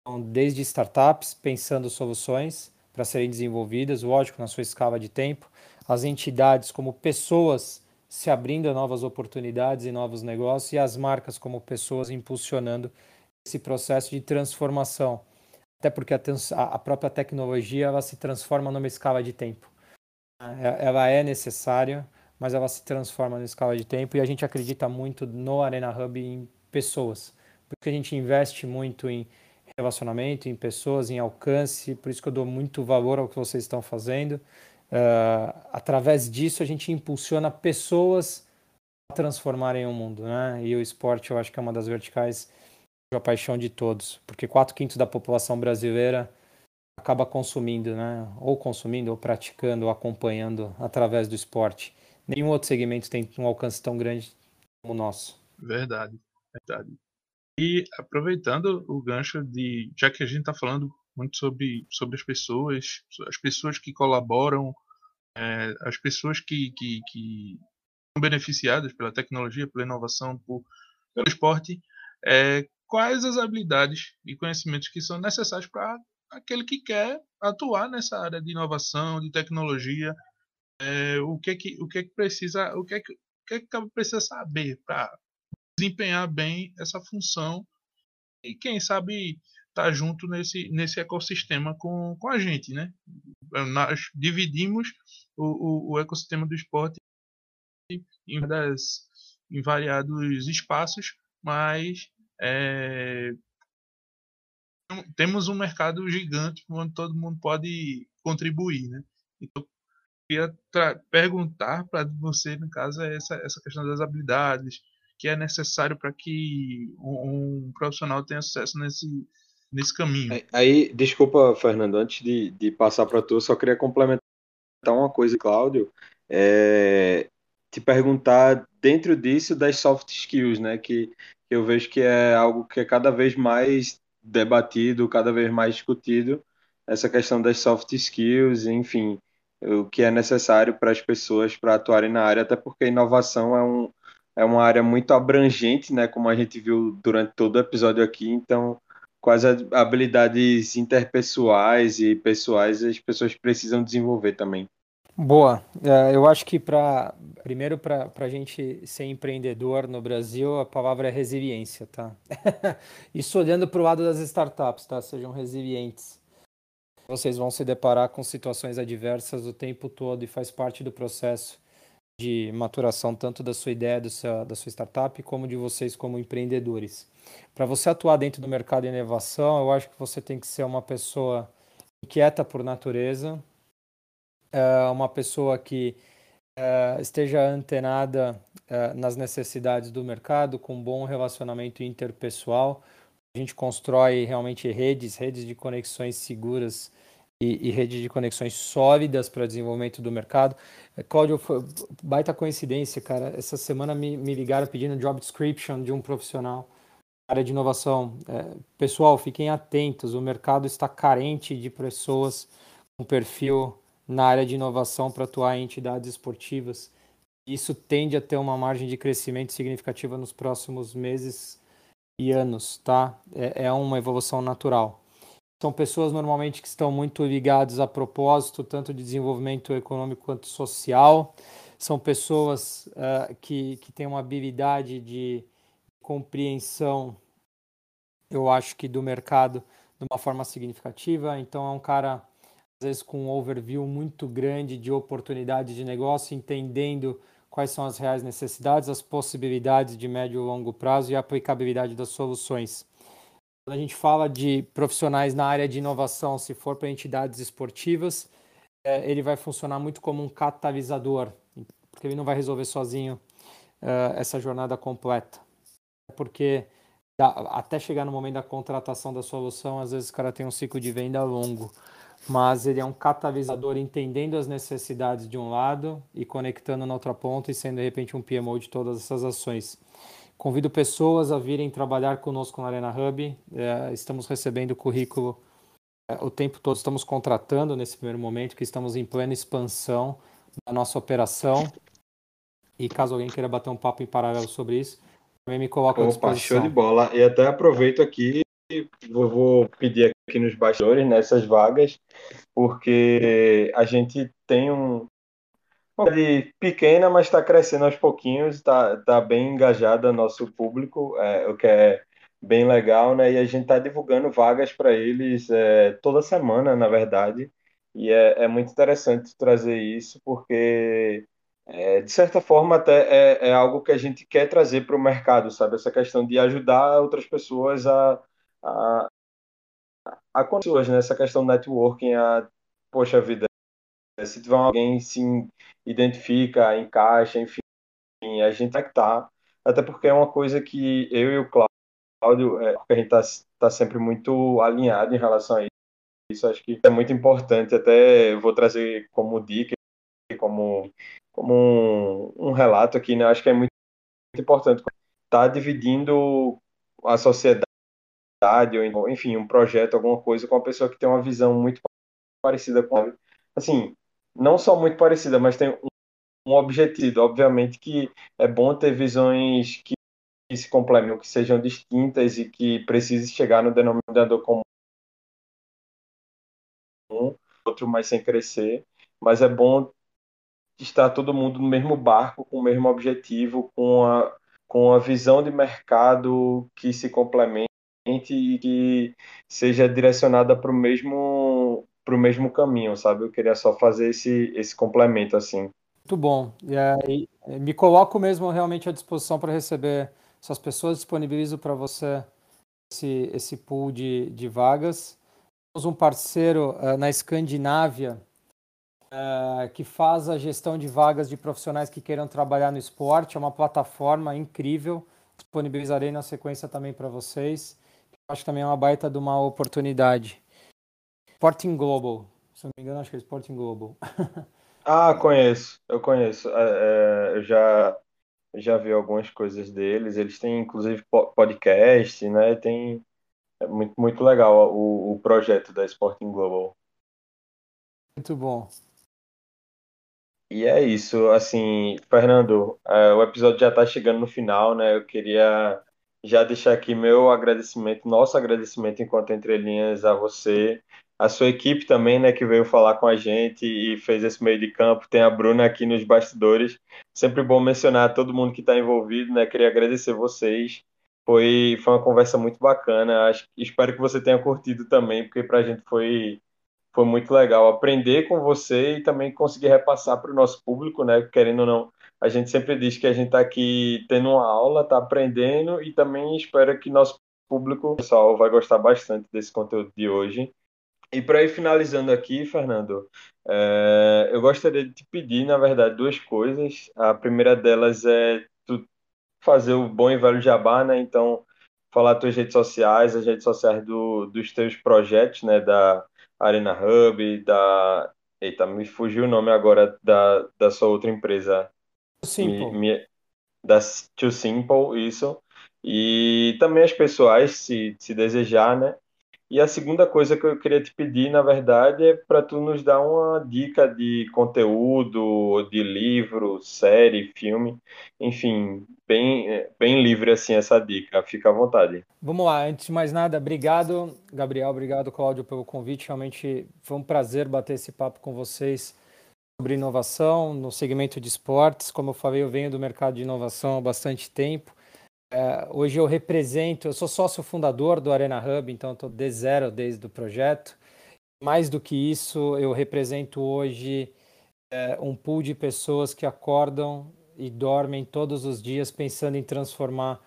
então, desde startups, pensando soluções para serem desenvolvidas, lógico, na sua escala de tempo, as entidades como pessoas se abrindo a novas oportunidades e novos negócios, e as marcas como pessoas impulsionando esse processo de transformação. Até porque a, a própria tecnologia ela se transforma numa escala de tempo. É, ela é necessária, mas ela se transforma na escala de tempo e a gente acredita muito no Arena Hub em pessoas. Porque a gente investe muito em relacionamento, em pessoas, em alcance, por isso que eu dou muito valor ao que vocês estão fazendo. Uh, através disso, a gente impulsiona pessoas a transformarem o mundo, né? E o esporte, eu acho que é uma das verticais a paixão de todos, porque quatro quintos da população brasileira acaba consumindo, né? Ou consumindo, ou praticando, ou acompanhando através do esporte nenhum outro segmento tem um alcance tão grande como o nosso. Verdade, verdade. E aproveitando o gancho de, já que a gente está falando muito sobre, sobre as pessoas, as pessoas que colaboram, é, as pessoas que, que, que são beneficiadas pela tecnologia, pela inovação, por, pelo esporte, é, quais as habilidades e conhecimentos que são necessários para aquele que quer atuar nessa área de inovação, de tecnologia, é, o que que o que que precisa o que que, o que, que precisa saber para desempenhar bem essa função e quem sabe estar tá junto nesse nesse ecossistema com, com a gente, né? Nós dividimos o, o, o ecossistema do esporte em, das, em variados espaços, mas é, temos um mercado gigante onde todo mundo pode contribuir, né? Então, queria perguntar para você, no caso, é essa, essa questão das habilidades que é necessário para que um, um, profissional tenha sucesso nesse, nesse caminho. Aí, desculpa, Fernando, antes de, de passar para tu, só queria complementar uma coisa, Cláudio, é, te perguntar dentro disso das soft skills, né, que, que eu vejo que é algo que é cada vez mais debatido, cada vez mais discutido, essa questão das soft skills, enfim, o que é necessário para as pessoas para atuarem na área, até porque inovação é, um, é uma área muito abrangente, né, como a gente viu durante todo o episódio aqui, então quais habilidades interpessoais e pessoais as pessoas precisam desenvolver também. Boa. É, eu acho que para primeiro para a gente ser empreendedor no Brasil a palavra é resiliência, tá? Isso olhando para o lado das startups, tá? Sejam resilientes vocês vão se deparar com situações adversas o tempo todo e faz parte do processo de maturação tanto da sua ideia, do seu, da sua startup, como de vocês como empreendedores. Para você atuar dentro do mercado de inovação, eu acho que você tem que ser uma pessoa inquieta por natureza, é, uma pessoa que é, esteja antenada é, nas necessidades do mercado, com um bom relacionamento interpessoal, a gente constrói realmente redes, redes de conexões seguras e, e redes de conexões sólidas para desenvolvimento do mercado. É, Cláudio, foi baita coincidência, cara. Essa semana me, me ligaram pedindo job description de um profissional área de inovação. É, pessoal, fiquem atentos, o mercado está carente de pessoas com perfil na área de inovação para atuar em entidades esportivas. Isso tende a ter uma margem de crescimento significativa nos próximos meses e anos, tá? É, é uma evolução natural. São pessoas normalmente que estão muito ligadas a propósito, tanto de desenvolvimento econômico quanto social. São pessoas uh, que, que têm uma habilidade de compreensão, eu acho que do mercado de uma forma significativa. Então, é um cara, às vezes, com um overview muito grande de oportunidade de negócio, entendendo quais são as reais necessidades, as possibilidades de médio e longo prazo e a aplicabilidade das soluções. Quando a gente fala de profissionais na área de inovação, se for para entidades esportivas, é, ele vai funcionar muito como um catalisador, porque ele não vai resolver sozinho uh, essa jornada completa. Porque até chegar no momento da contratação da solução, às vezes o cara tem um ciclo de venda longo, mas ele é um catalisador entendendo as necessidades de um lado e conectando na outra ponta e sendo de repente um PMO de todas essas ações. Convido pessoas a virem trabalhar conosco na Arena Hub. É, estamos recebendo currículo é, o tempo todo, estamos contratando nesse primeiro momento, que estamos em plena expansão da nossa operação. E caso alguém queira bater um papo em paralelo sobre isso, também me coloca à disposição. show de bola. E até aproveito aqui, vou, pedir aqui nos bastidores, nessas vagas, porque a gente tem um, pequena, mas está crescendo aos pouquinhos, está tá bem engajada nosso público, é, o que é bem legal, né? E a gente está divulgando vagas para eles é, toda semana, na verdade, e é, é, muito interessante trazer isso, porque é, de certa forma até é, é, algo que a gente quer trazer para o mercado, sabe? Essa questão de ajudar outras pessoas a, a, a pessoas, né? Essa questão do networking, a, poxa vida, se tiver alguém se identifica, encaixa, enfim, a gente tem que estar, até porque é uma coisa que eu e o Cláudio, é, a gente está tá sempre muito alinhado em relação a isso, acho que é muito importante, até vou trazer como dica, como, como um, um relato aqui, né, acho que é muito importante estar tá dividindo a sociedade, ou enfim, um projeto, alguma coisa, com uma pessoa que tem uma visão muito parecida com a assim, não só muito parecida, mas tem um, objetivo. Obviamente que é bom ter visões que, se complementam, que sejam distintas e que precisem chegar no denominador comum, outro mais sem crescer, mas é bom estar todo mundo no mesmo barco, com o mesmo objetivo, com a, com a visão de mercado que se complemente e que seja direcionada para o mesmo para o mesmo caminho, sabe? Eu queria só fazer esse, esse complemento assim. Muito bom. E aí, me coloco mesmo realmente à disposição para receber essas pessoas, disponibilizo para você esse, esse pool de, de vagas. Temos um parceiro uh, na Escandinávia uh, que faz a gestão de vagas de profissionais que queiram trabalhar no esporte. É uma plataforma incrível. Disponibilizarei na sequência também para vocês. Acho que também é uma baita de uma oportunidade. Sporting Global. Se não me engano, acho que é Sporting Global. ah, conheço. Eu conheço. É, é, eu já, já vi algumas coisas deles. Eles têm, inclusive, podcast, né? Tem... É muito, muito legal o, o projeto da Sporting Global. Muito bom. E é isso, assim, Fernando, é, o episódio já está chegando no final, né? Eu queria já deixar aqui meu agradecimento, nosso agradecimento enquanto entrelinhas a você, a sua equipe também, né, que veio falar com a gente e fez esse meio de campo. Tem a Bruna aqui nos bastidores. Sempre bom mencionar todo mundo que está envolvido, né? Queria agradecer vocês. Foi, foi uma conversa muito bacana. Acho, espero que você tenha curtido também, porque para a gente foi, foi muito legal aprender com você e também conseguir repassar para o nosso público, né? Querendo ou não, a gente sempre diz que a gente está aqui tendo uma aula, está aprendendo e também espero que nosso público, pessoal, vai gostar bastante desse conteúdo de hoje. E para ir finalizando aqui, Fernando, é, eu gostaria de te pedir, na verdade, duas coisas. A primeira delas é tu fazer o bom e velho jabá, né? Então, falar tuas redes sociais, as redes sociais do, dos teus projetos, né? Da Arena Hub, da... Eita, me fugiu o nome agora da, da sua outra empresa. Simple. Me, da Too Simple, isso. E também as pessoais, se, se desejar, né? E a segunda coisa que eu queria te pedir, na verdade, é para tu nos dar uma dica de conteúdo, de livro, série, filme, enfim, bem, bem livre assim essa dica. Fica à vontade. Vamos lá, antes de mais nada, obrigado, Gabriel, obrigado, Cláudio, pelo convite. Realmente foi um prazer bater esse papo com vocês sobre inovação no segmento de esportes. Como eu falei, eu venho do mercado de inovação há bastante tempo. É, hoje eu represento, eu sou sócio fundador do Arena Hub, então estou de zero desde o projeto. Mais do que isso, eu represento hoje é, um pool de pessoas que acordam e dormem todos os dias pensando em transformar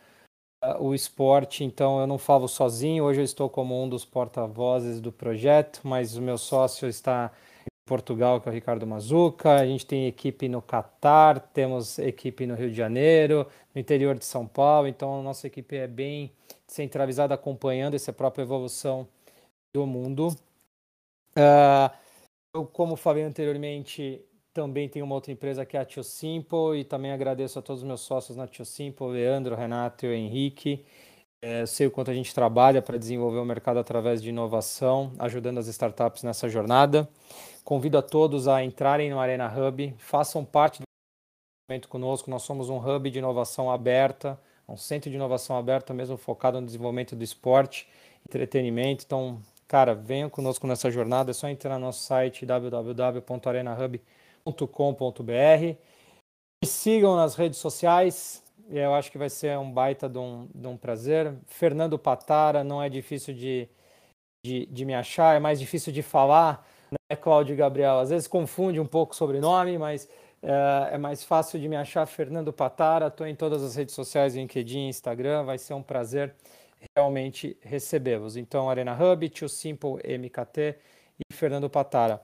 uh, o esporte. Então eu não falo sozinho, hoje eu estou como um dos porta-vozes do projeto, mas o meu sócio está Portugal, que é o Ricardo Mazuca, a gente tem equipe no Catar, temos equipe no Rio de Janeiro, no interior de São Paulo, então a nossa equipe é bem centralizada, acompanhando essa própria evolução do mundo. Uh, eu, como falei anteriormente, também tenho uma outra empresa que é a Tio Simple e também agradeço a todos os meus sócios na Tio Simple, Leandro, Renato e o Henrique. É, sei o quanto a gente trabalha para desenvolver o mercado através de inovação, ajudando as startups nessa jornada. Convido a todos a entrarem no Arena Hub, façam parte do evento conosco. Nós somos um hub de inovação aberta, um centro de inovação aberta, mesmo focado no desenvolvimento do esporte, entretenimento. Então, cara, venham conosco nessa jornada. É só entrar no nosso site www.arenahub.com.br. E sigam nas redes sociais. Eu acho que vai ser um baita de um, de um prazer. Fernando Patara, não é difícil de, de, de me achar, é mais difícil de falar né, Cláudio e Gabriel? Às vezes confunde um pouco o sobrenome, mas é, é mais fácil de me achar Fernando Patara. Estou em todas as redes sociais, LinkedIn, Instagram. Vai ser um prazer realmente recebê-los. Então, Arena Hub, Tio Simple MKT e Fernando Patara.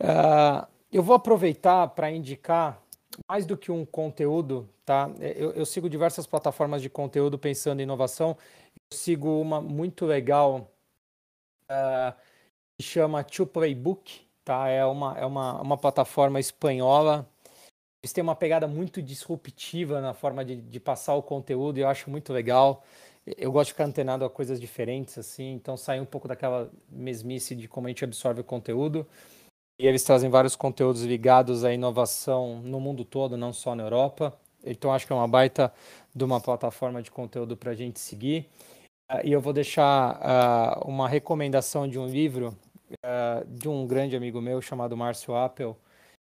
Uh, eu vou aproveitar para indicar mais do que um conteúdo, tá? Eu, eu, sigo diversas plataformas de conteúdo pensando em inovação. Eu sigo uma muito legal uh, chama Two Playbook, tá? É uma, é uma, uma plataforma espanhola. Eles têm uma pegada muito disruptiva na forma de, de passar o conteúdo e eu acho muito legal. Eu gosto de ficar antenado a coisas diferentes, assim, então sair um pouco daquela mesmice de como a gente absorve o conteúdo. E eles trazem vários conteúdos ligados à inovação no mundo todo, não só na Europa. Então acho que é uma baita de uma plataforma de conteúdo para a gente seguir. Uh, e eu vou deixar uh, uma recomendação de um livro uh, de um grande amigo meu chamado Márcio Appel,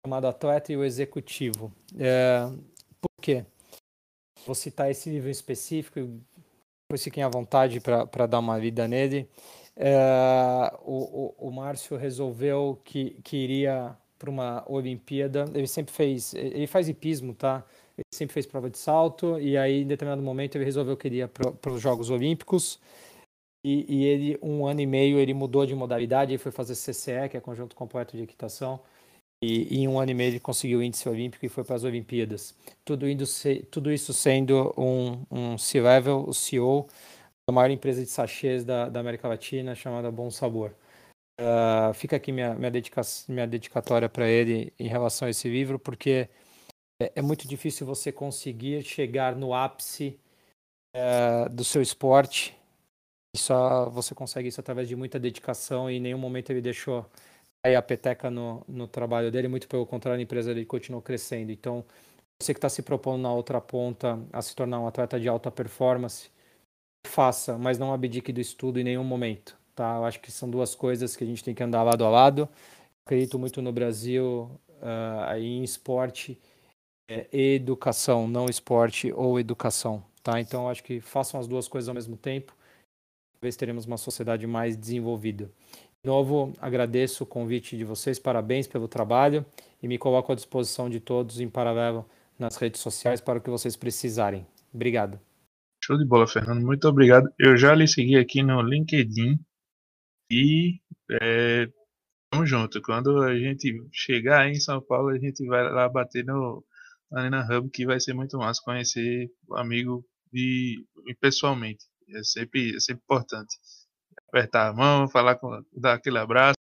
chamado Atleta e o Executivo. Uh, por quê? Vou citar esse livro em específico, depois fiquem à vontade para dar uma lida nele. Uh, o, o, o Márcio resolveu que, que iria para uma Olimpíada. Ele sempre fez, ele faz hipismo, tá? Ele sempre fez prova de salto e aí em determinado momento ele resolveu que iria para os Jogos Olímpicos. E, e, ele, um ano e meio, ele mudou de modalidade, ele foi fazer CCE, que é Conjunto Completo de Equitação, e, e em um ano e meio ele conseguiu o índice olímpico e foi para as Olimpíadas. Tudo, indo tudo isso sendo um, um C-Level, o CEO da maior empresa de sachês da, da América Latina, chamada Bom Sabor. Uh, fica aqui minha, minha, dedica minha dedicatória para ele em relação a esse livro, porque é, é muito difícil você conseguir chegar no ápice uh, do seu esporte só você consegue isso através de muita dedicação e em nenhum momento ele deixou a peteca no, no trabalho dele, muito pelo contrário, a empresa dele continuou crescendo. Então, você que está se propondo na outra ponta a se tornar um atleta de alta performance, faça, mas não abdique do estudo em nenhum momento. Tá? Eu acho que são duas coisas que a gente tem que andar lado a lado. acredito muito no Brasil uh, em esporte é, educação, não esporte ou educação. Tá? Então, acho que façam as duas coisas ao mesmo tempo talvez teremos uma sociedade mais desenvolvida. De novo, agradeço o convite de vocês, parabéns pelo trabalho e me coloco à disposição de todos em paralelo nas redes sociais para o que vocês precisarem. Obrigado. Show de bola, Fernando. Muito obrigado. Eu já lhe segui aqui no LinkedIn e é, tamo junto. Quando a gente chegar em São Paulo, a gente vai lá bater no Arena Hub, que vai ser muito massa conhecer o amigo e, e pessoalmente. É sempre, é sempre importante. Apertar a mão, falar com, dar aquele abraço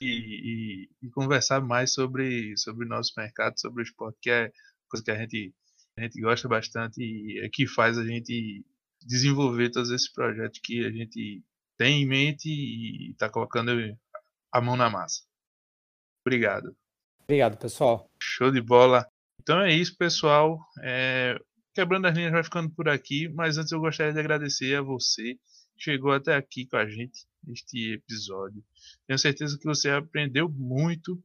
e, e, e conversar mais sobre, sobre o nosso mercado, sobre o esporte, que é coisa que a gente, a gente gosta bastante e é que faz a gente desenvolver todos esses projetos que a gente tem em mente e está colocando a mão na massa. Obrigado. Obrigado, pessoal. Show de bola. Então é isso, pessoal. É... Quebrando as linhas vai ficando por aqui, mas antes eu gostaria de agradecer a você que chegou até aqui com a gente neste episódio. Tenho certeza que você aprendeu muito,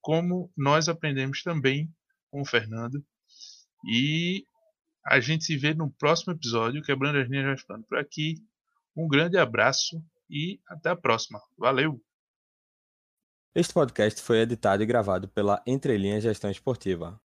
como nós aprendemos também com o Fernando. E a gente se vê no próximo episódio. Quebrando as linhas vai ficando por aqui. Um grande abraço e até a próxima. Valeu! Este podcast foi editado e gravado pela Entrelinhas Gestão Esportiva.